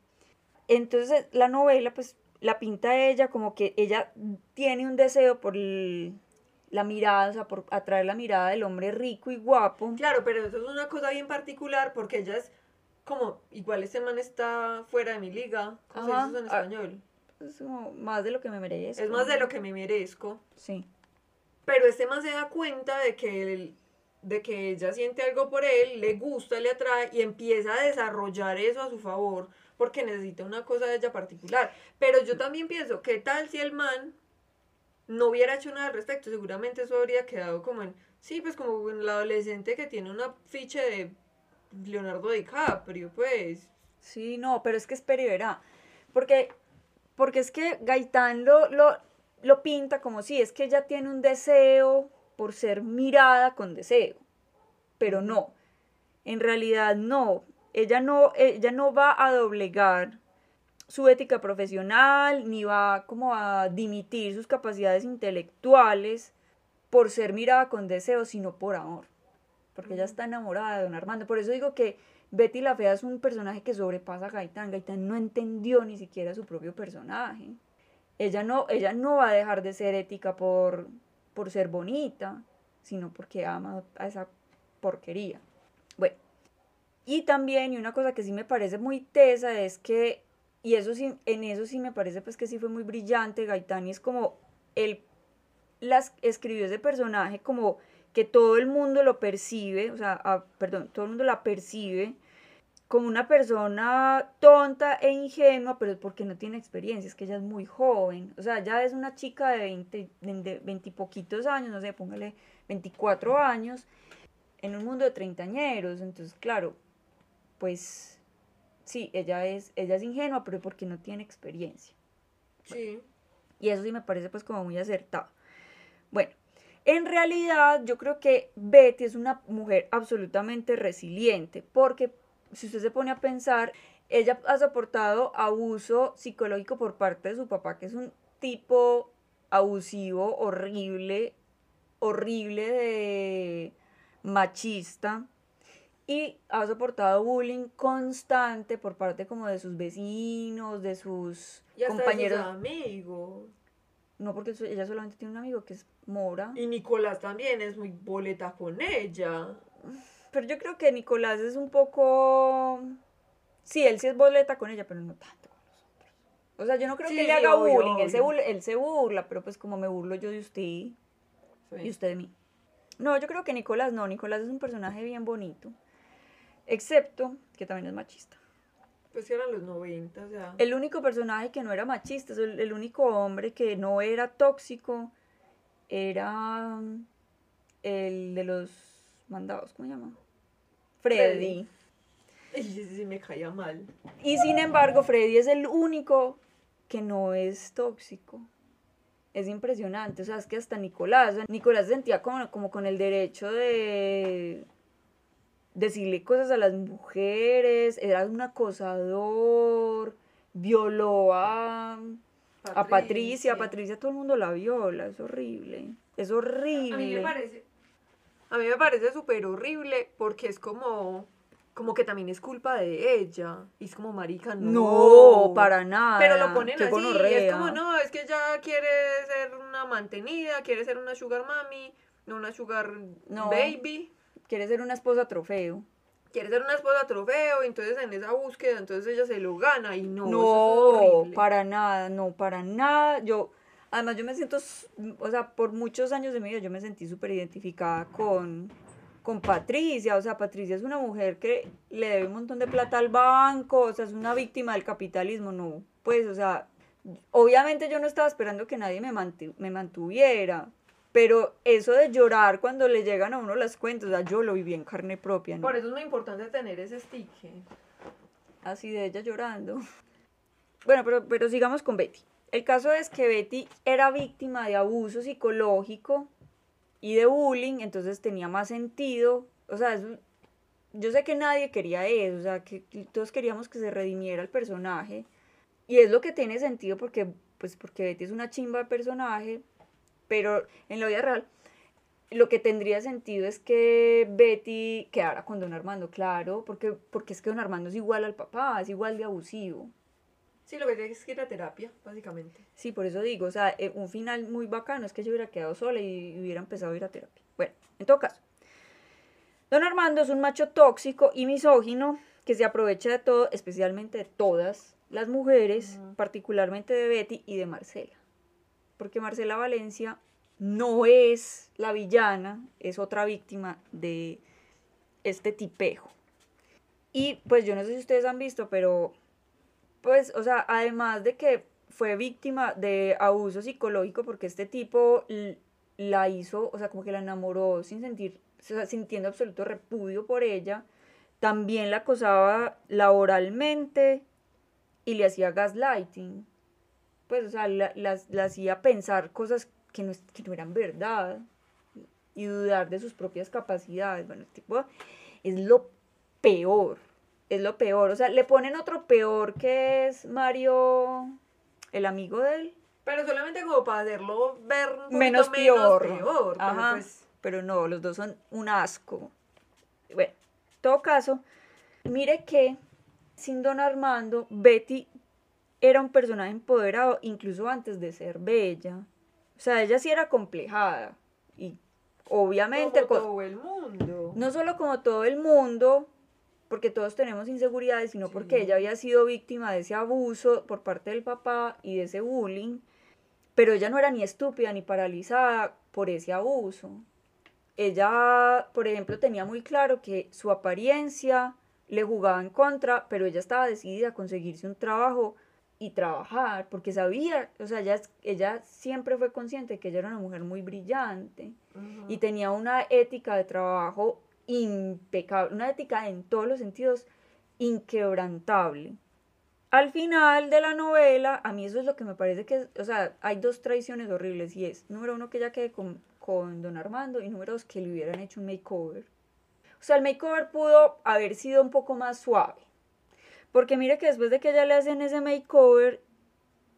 entonces la novela pues la pinta ella como que ella tiene un deseo por la mirada, o sea, por atraer la mirada del hombre rico y guapo. Claro, pero eso es una cosa bien particular porque ella es como, igual ese man está fuera de mi liga. ¿Cómo se dice eso en ah, español? Es como más de lo que me merezco. Es más de lo que me merezco. Sí. Pero este man se da cuenta de que, de que ella siente algo por él, le gusta, le atrae y empieza a desarrollar eso a su favor porque necesita una cosa de ella particular. Pero yo también pienso, ¿qué tal si el man no hubiera hecho nada al respecto? Seguramente eso habría quedado como en, sí, pues como en el adolescente que tiene una ficha de Leonardo DiCaprio, pues. Sí, no, pero es que espere verá. Porque porque es que Gaitán lo, lo, lo pinta como si es que ella tiene un deseo por ser mirada con deseo, pero no, en realidad no, ella no, ella no va a doblegar su ética profesional, ni va como a dimitir sus capacidades intelectuales por ser mirada con deseo, sino por amor, porque ella está enamorada de don Armando. Por eso digo que Betty la Fea es un personaje que sobrepasa a Gaitán. Gaitán no entendió ni siquiera su propio personaje. Ella no, ella no va a dejar de ser ética por, por ser bonita, sino porque ama a esa porquería. Bueno, y también, y una cosa que sí me parece muy tesa es que, y eso sí, en eso sí me parece pues que sí fue muy brillante, Gaitán, y es como él las escribió ese personaje como que todo el mundo lo percibe, o sea, perdón, todo el mundo la percibe como una persona tonta e ingenua, pero es porque no tiene experiencia, es que ella es muy joven, o sea, ya es una chica de 20, de 20 y poquitos años, no sé, póngale 24 años, en un mundo de treintañeros, entonces, claro, pues sí, ella es, ella es ingenua, pero porque no tiene experiencia. Sí. Y eso sí me parece pues como muy acertado. Bueno, en realidad yo creo que Betty es una mujer absolutamente resiliente, porque si usted se pone a pensar, ella ha soportado abuso psicológico por parte de su papá, que es un tipo abusivo, horrible, horrible de machista y ha soportado bullying constante por parte como de sus vecinos, de sus compañeros. amigos. No, porque ella solamente tiene un amigo que es Mora. Y Nicolás también es muy boleta con ella. Pero yo creo que Nicolás es un poco... Sí, él sí es boleta con ella, pero no tanto con los otros. O sea, yo no creo que le haga bullying, Él, se burla, él se burla, pero pues como me burlo yo de usted y usted de mí. No, yo creo que Nicolás no, Nicolás es un personaje bien bonito. Excepto que también es machista. Pues eran los 90, o sea. El único personaje que no era machista, el único hombre que no era tóxico, era mm, el de los mandados, ¿cómo se llama? Freddy. Freddy. <laughs> sí me caía mal. Y sin embargo, Freddy es el único que no es tóxico. Es impresionante, o sea, es que hasta Nicolás, Nicolás sentía como, como con el derecho de decirle cosas a las mujeres, era un acosador, violó a Patricia. a Patricia, Patricia todo el mundo la viola, es horrible, es horrible. A mí me parece, a mí me parece súper horrible porque es como, como que también es culpa de ella. Y es como marica, no. No, para nada. Pero lo ponen así. Y es como, no, es que ella quiere ser una mantenida, quiere ser una sugar mami, no una sugar baby quiere ser una esposa trofeo. Quiere ser una esposa trofeo, entonces en esa búsqueda, entonces ella se lo gana y no. No, para nada, no, para nada. Yo, además yo me siento, o sea, por muchos años de mi vida yo me sentí súper identificada con, con Patricia, o sea, Patricia es una mujer que le debe un montón de plata al banco, o sea, es una víctima del capitalismo, no, pues, o sea, obviamente yo no estaba esperando que nadie me, me mantuviera, pero eso de llorar cuando le llegan a uno las cuentas, o sea, yo lo viví en carne propia. ¿no? Por eso es muy importante tener ese stick. Así de ella llorando. <laughs> Bueno, pero, pero sigamos con Betty. El caso es que Betty era víctima de abuso psicológico y de bullying, entonces tenía más sentido. O sea, yo sé que nadie quería eso, o sea, que todos queríamos que se redimiera el personaje. Y es lo que tiene sentido porque, pues, porque Betty es una chimba de personaje, pero en la vida real lo que tendría sentido es que Betty quedara con don Armando, claro, porque, porque es que don Armando es igual al papá, es igual de abusivo. Sí, lo que tiene es que ir a terapia, básicamente. Sí, por eso digo, o sea, eh, un final muy bacano es que yo hubiera quedado sola y hubiera empezado a ir a terapia. Bueno, en todo caso, don Armando es un macho tóxico y misógino que se aprovecha de todo, especialmente de todas las mujeres, particularmente de Betty y de Marcela porque Marcela Valencia no es la villana, es otra víctima de este tipejo. Y pues yo no sé si ustedes han visto, pero pues, o sea, además de que fue víctima de abuso psicológico porque este tipo la hizo, o sea, como que la enamoró sin sentir, o sea, sintiendo absoluto repudio por ella, también la acosaba laboralmente y le hacía gaslighting. Pues, o sea, la, las, la hacía pensar cosas que no, que no eran verdad y dudar de sus propias capacidades. Bueno, tipo es lo peor, es lo peor. O sea, le ponen otro peor que es Mario, el amigo de él. Pero solamente como para hacerlo ver menos peor. peor Ajá, pues pero no, los dos son un asco. Bueno, en todo caso, mire que sin Don Armando, Betty era un personaje empoderado incluso antes de ser bella. O sea, ella sí era complejada. Y obviamente... Como todo el mundo. No solo como todo el mundo, porque todos tenemos inseguridades, sino porque ella había sido víctima de ese abuso por parte del papá y de ese bullying. Pero ella no era ni estúpida ni paralizada por ese abuso. Ella, por ejemplo, tenía muy claro que su apariencia le jugaba en contra, pero ella estaba decidida a conseguirse un trabajo y trabajar, porque sabía, o sea, ella, ella siempre fue consciente que ella era una mujer muy brillante y tenía una ética de trabajo impecable, una ética en todos los sentidos inquebrantable. Al final de la novela, a mí eso es lo que me parece que, o sea, hay dos traiciones horribles y es, número uno, que ella quede con, con Don Armando y número dos, que le hubieran hecho un makeover. O sea, el makeover pudo haber sido un poco más suave. Porque mire que después de que ella le hacen ese makeover,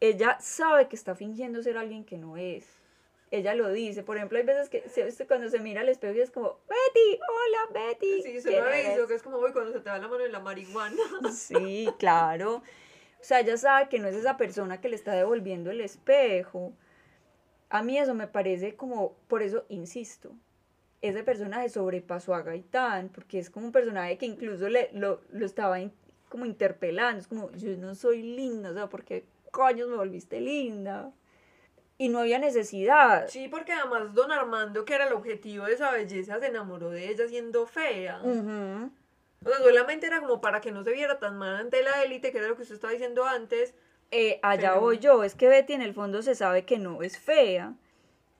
ella sabe que está fingiendo ser alguien que no es. Ella lo dice. Por ejemplo, hay veces que cuando se mira al espejo y es como, Betty, hola Betty. Sí, se lo ha que es como, uy, cuando se te da la mano en la marihuana. <laughs> Sí, claro. O sea, ella sabe que no es esa persona que le está devolviendo el espejo. A mí eso me parece como, por eso insisto, ese personaje sobrepasó a Gaitán, porque es como un personaje que incluso le, lo, lo estaba como interpelando, es como, yo no soy linda, o sea, ¿por qué coño me volviste linda? Y no había necesidad. Sí, porque además don Armando, que era el objetivo de esa belleza, se enamoró de ella siendo fea. O sea, solamente era como para que no se viera tan mal ante la élite, que era lo que usted estaba diciendo antes. Eh, allá voy yo, es que Betty en el fondo se sabe que no es fea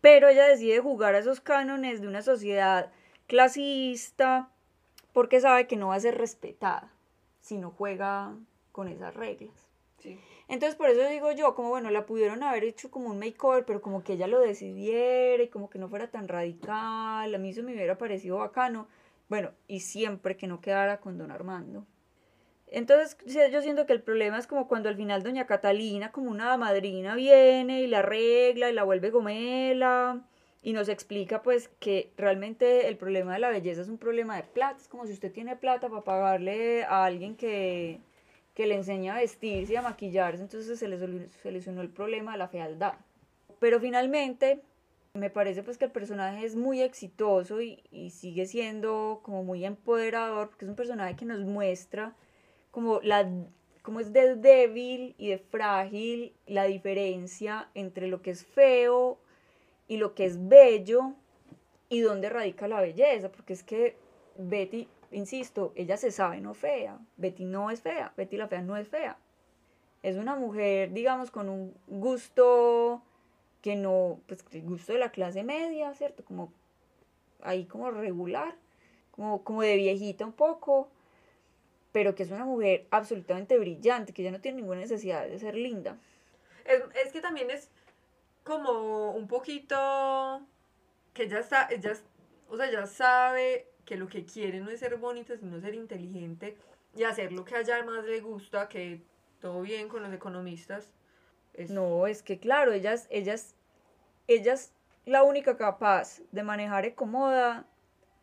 pero ella decide jugar a esos cánones de una sociedad clasista porque sabe que no va a ser respetada si no juega con esas reglas. Entonces por eso digo yo, como bueno, la pudieron haber hecho como un makeover, pero como que ella lo decidiera y como que no fuera tan radical, a mí eso me hubiera parecido bacano. Bueno, y siempre que no quedara con don Armando. Entonces yo siento que el problema es como cuando al final doña Catalina, como una madrina, viene y la arregla y la vuelve gomela y nos explica pues que realmente el problema de la belleza es un problema de plata. Es como si usted tiene plata para pagarle a alguien que, que le enseña a vestirse y a maquillarse, entonces se le solucionó el problema de la fealdad. Pero finalmente me parece pues que el personaje es muy exitoso y, y sigue siendo como muy empoderador porque es un personaje que nos muestra como, la, como es de débil y de frágil la diferencia entre lo que es feo y lo que es bello y dónde radica la belleza, porque es que Betty, insisto, ella se sabe no fea, Betty no es fea, Betty la fea no es fea. Es una mujer, digamos, con un gusto que no, pues el gusto de la clase media, ¿cierto? Como ahí como regular, como, como de viejita un poco, pero que es una mujer absolutamente brillante, que ya no tiene ninguna necesidad de ser linda. Es, que también es como un poquito que ella está, ella, o sea, ya sabe que lo que quiere no es ser bonita, sino ser inteligente y hacer lo que a ella más le gusta, que todo bien con los economistas. No, es que claro, ella es, ella, ella es la única capaz de manejar cómoda,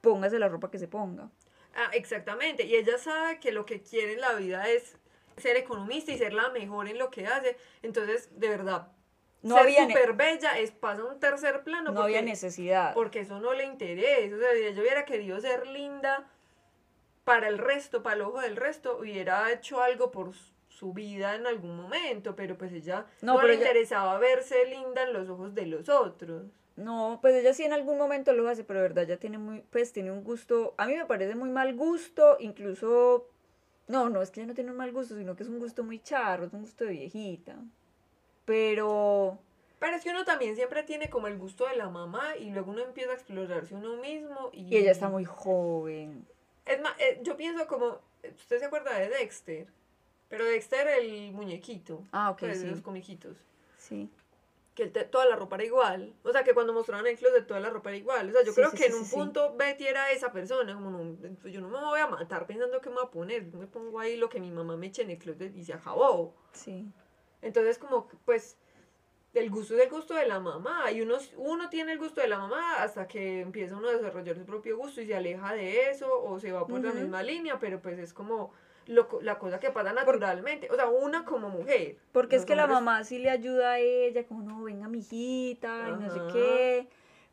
póngase la ropa que se ponga. Ah, exactamente. Y ella sabe que lo que quiere en la vida es ser economista y ser la mejor en lo que hace. Entonces, de verdad, no ser súper bella es pasa un tercer plano. No había necesidad. Porque eso no le interesa. O sea, ella hubiera querido ser linda para el resto, para el ojo del resto, hubiera hecho algo por su vida en algún momento, pero pues ella no, le interesaba verse linda en los ojos de los otros. No, pues ella sí en algún momento lo hace, pero de verdad ya tiene muy, pues tiene un gusto, a mí me parece muy mal gusto, incluso, no, no es que ella no tiene un mal gusto, sino que es un gusto muy charro, es un gusto de viejita. Pero... Pero es que uno también siempre tiene como el gusto de la mamá y luego uno empieza a explorarse uno mismo y... Y ella está muy joven. Es más, eh, yo pienso como, ¿usted se acuerda de Dexter? Pero Dexter el muñequito. Ah, ok, pues, los comiquitos. Sí. que te- toda la ropa era igual. O sea, que cuando mostraban el closet toda la ropa era igual. O sea, yo Sí, creo sí, que sí, en un sí, sí. punto Betty era esa persona. Como no, pues yo no me voy a matar pensando qué me voy a poner. Me pongo ahí lo que mi mamá me eche en el closet y se acabó. Sí. Entonces, como que, pues, el gusto es el gusto de la mamá. Y uno, uno tiene el gusto de la mamá hasta que empieza uno a desarrollar su propio gusto y se aleja de eso o se va por la misma línea. Pero pues es como lo la cosa que pasa naturalmente. O sea, una como mujer. Porque es que la mamá sí le ayuda a ella, como no, venga mijita, y no sé qué.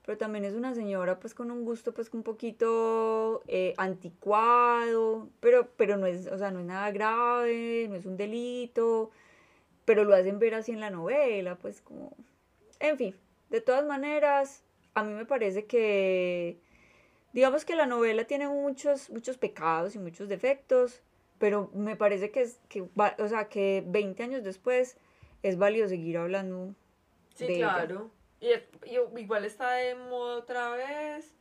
Pero también es una señora pues con un gusto pues un poquito eh, anticuado, pero, pero no es, o sea, no es nada grave, no es un delito, pero lo hacen ver así en la novela, pues como... En fin, de todas maneras, a mí me parece que, digamos que la novela tiene muchos, muchos pecados y muchos defectos, pero me parece que, es, que va- o sea, que 20 años después es válido seguir hablando Sí, de ella. claro. Y, es- y igual está de moda otra vez.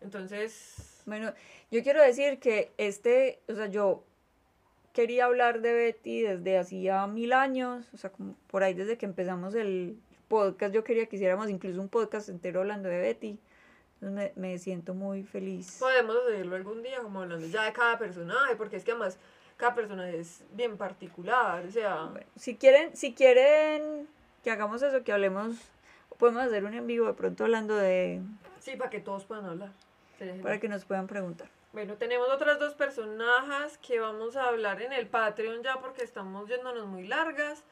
Entonces, Bueno, yo quiero decir que este, o sea, yo quería hablar de Betty desde hacía mil años, o sea, como por ahí desde que empezamos el podcast, yo quería que hiciéramos incluso un podcast entero hablando de Betty. Entonces me, me siento muy feliz. podemos hacerlo algún día, como hablando ya de cada personaje, porque es que además cada personaje es bien particular. O sea, Bueno, si quieren, si quieren que hagamos eso, que hablemos, podemos hacer un en vivo de pronto hablando de, sí, para que todos puedan hablar. Para que nos puedan preguntar. Bueno, tenemos otras dos personajes que vamos a hablar en el Patreon ya porque estamos yéndonos muy largas.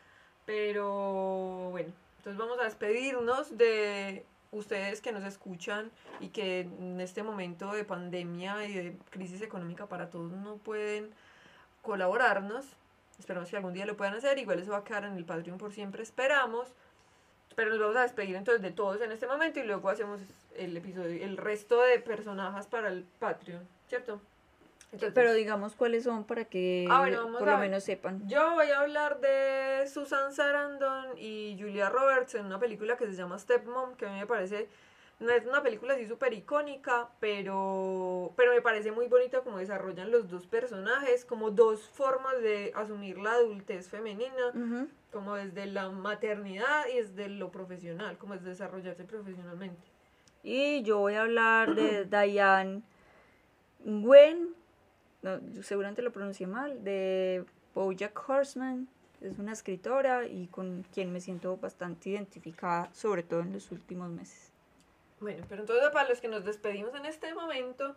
Pero bueno, entonces vamos a despedirnos de ustedes que nos escuchan y que en este momento de pandemia y de crisis económica para todos no pueden colaborarnos. Esperamos que algún día lo puedan hacer. Igual eso va a quedar en el Patreon por siempre, esperamos. Pero nos vamos a despedir entonces de todos en este momento y luego hacemos el episodio, el resto de personajes para el Patreon, ¿cierto? Entonces, Pero digamos cuáles son para que Ah, bueno, por lo menos sepan. yo voy a hablar de Susan Sarandon y Julia Roberts en una película que se llama Stepmom, que a mí me parece, no es una película así súper icónica, pero, pero me parece muy bonita como desarrollan los dos personajes, como dos formas de asumir la adultez femenina, como desde la maternidad y desde lo profesional, como es desarrollarse profesionalmente. Y yo voy a hablar de <clears throat> Diane Gwen, no, yo seguramente lo pronuncié mal, de Bojack Horseman. Es una escritora y con quien me siento bastante identificada, sobre todo en los últimos meses. Bueno, pero entonces para los que nos despedimos en este momento,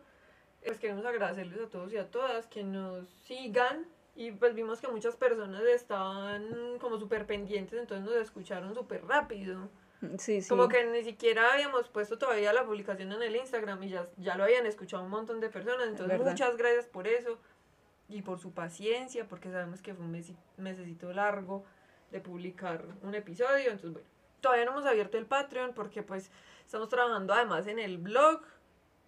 pues queremos agradecerles a todos y a todas que nos sigan. Y pues vimos que muchas personas estaban como súper pendientes, entonces nos escucharon súper rápido. Sí, sí. Como que ni siquiera habíamos puesto todavía la publicación en el Instagram y ya, ya lo habían escuchado un montón de personas, entonces muchas gracias por eso. Y por su paciencia, porque sabemos que fue un mesi- mesecito largo de publicar un episodio, entonces bueno, todavía no hemos abierto el Patreon porque pues estamos trabajando además en el blog,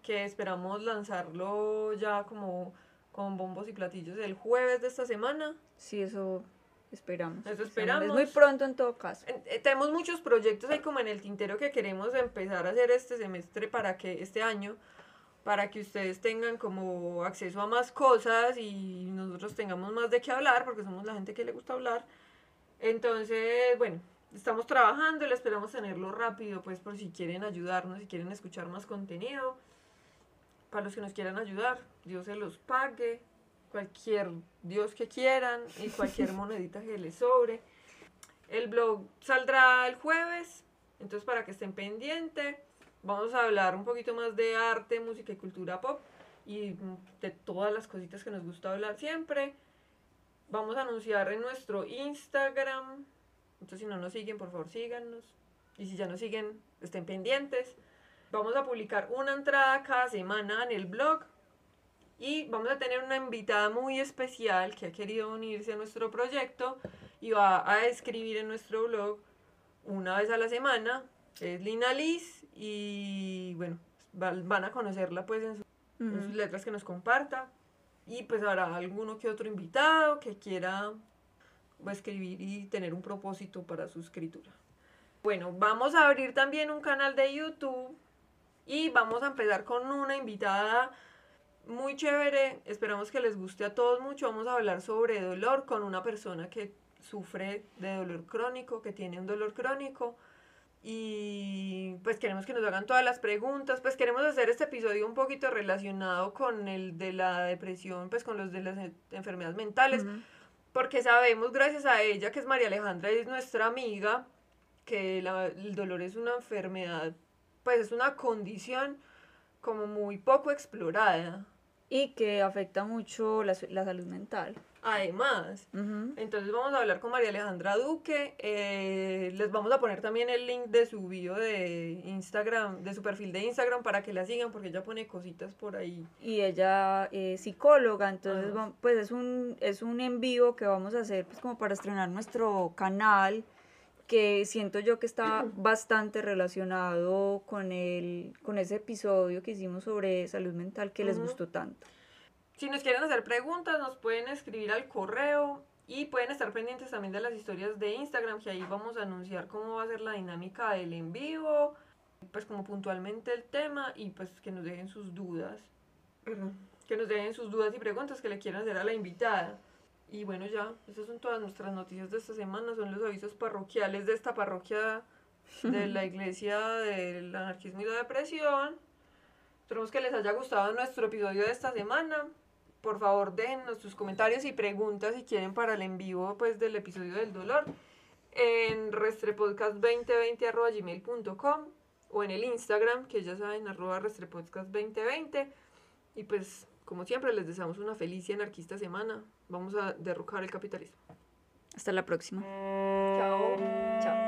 que esperamos lanzarlo ya como con bombos y platillos el jueves de esta semana. Sí, eso esperamos. Eso Es esperamos. muy pronto en todo caso. Eh, tenemos muchos proyectos ahí como en el tintero que queremos empezar a hacer este semestre para que este año para que ustedes tengan como acceso a más cosas y nosotros tengamos más de qué hablar porque somos la gente que le gusta hablar. Entonces, bueno, estamos trabajando y le esperamos tenerlo rápido pues por si quieren ayudarnos, si quieren escuchar más contenido. Para los que nos quieran ayudar, Dios se los pague, cualquier Dios que quieran y cualquier <laughs> monedita que les sobre. El blog saldrá el jueves, entonces para que estén pendientes, vamos a hablar un poquito más de arte, música y cultura pop y de todas las cositas que nos gusta hablar siempre. Vamos a anunciar en nuestro Instagram, entonces si no nos siguen, por favor síganos. Y si ya nos siguen, estén pendientes. Vamos a publicar una entrada cada semana en el blog y vamos a tener una invitada muy especial que ha querido unirse a nuestro proyecto y va a escribir en nuestro blog una vez a la semana. Es Lina Liz y bueno, va- van a conocerla pues en, su- en sus letras que nos comparta. Y pues habrá alguno que otro invitado que quiera escribir y tener un propósito para su escritura. Bueno, vamos a abrir también un canal de YouTube y vamos a empezar con una invitada muy chévere. Esperamos que les guste a todos mucho. Vamos a hablar sobre dolor con una persona que sufre de dolor crónico, que tiene un dolor crónico. Y pues queremos que nos hagan todas las preguntas, pues queremos hacer este episodio un poquito relacionado con el de la depresión, pues con los de las enfermedades mentales, porque sabemos gracias a ella, que es María Alejandra, es nuestra amiga, que el dolor es una enfermedad, pues es una condición como muy poco explorada. Y que afecta mucho la, la salud mental. Además, entonces vamos a hablar con María Alejandra Duque. Eh, les vamos a poner también el link de su bio de Instagram, de su perfil de Instagram para que la sigan porque ella pone cositas por ahí. Y ella es psicóloga, entonces pues es un, es un envío que vamos a hacer pues como para estrenar nuestro canal que siento yo que está <clears throat> bastante relacionado con el con ese episodio que hicimos sobre salud mental que les gustó tanto. Si nos quieren hacer preguntas, nos pueden escribir al correo y pueden estar pendientes también de las historias de Instagram, que ahí vamos a anunciar cómo va a ser la dinámica del en vivo, pues como puntualmente el tema y pues que nos dejen sus dudas. Que nos dejen sus dudas y preguntas que le quieran hacer a la invitada. Y bueno, ya, esas son todas nuestras noticias de esta semana, son los avisos parroquiales de esta parroquia de la <laughs> iglesia del anarquismo y la depresión. Esperemos que les haya gustado nuestro episodio de esta semana por favor déjennos sus comentarios y preguntas si quieren para el en vivo pues, del episodio del dolor en restrepodcast2020.gmail.com o en el Instagram, que ya saben, arroba restrepodcast2020. Y pues, como siempre, les deseamos una feliz y anarquista semana. Vamos a derrocar el capitalismo. Hasta la próxima. Chao. Chao.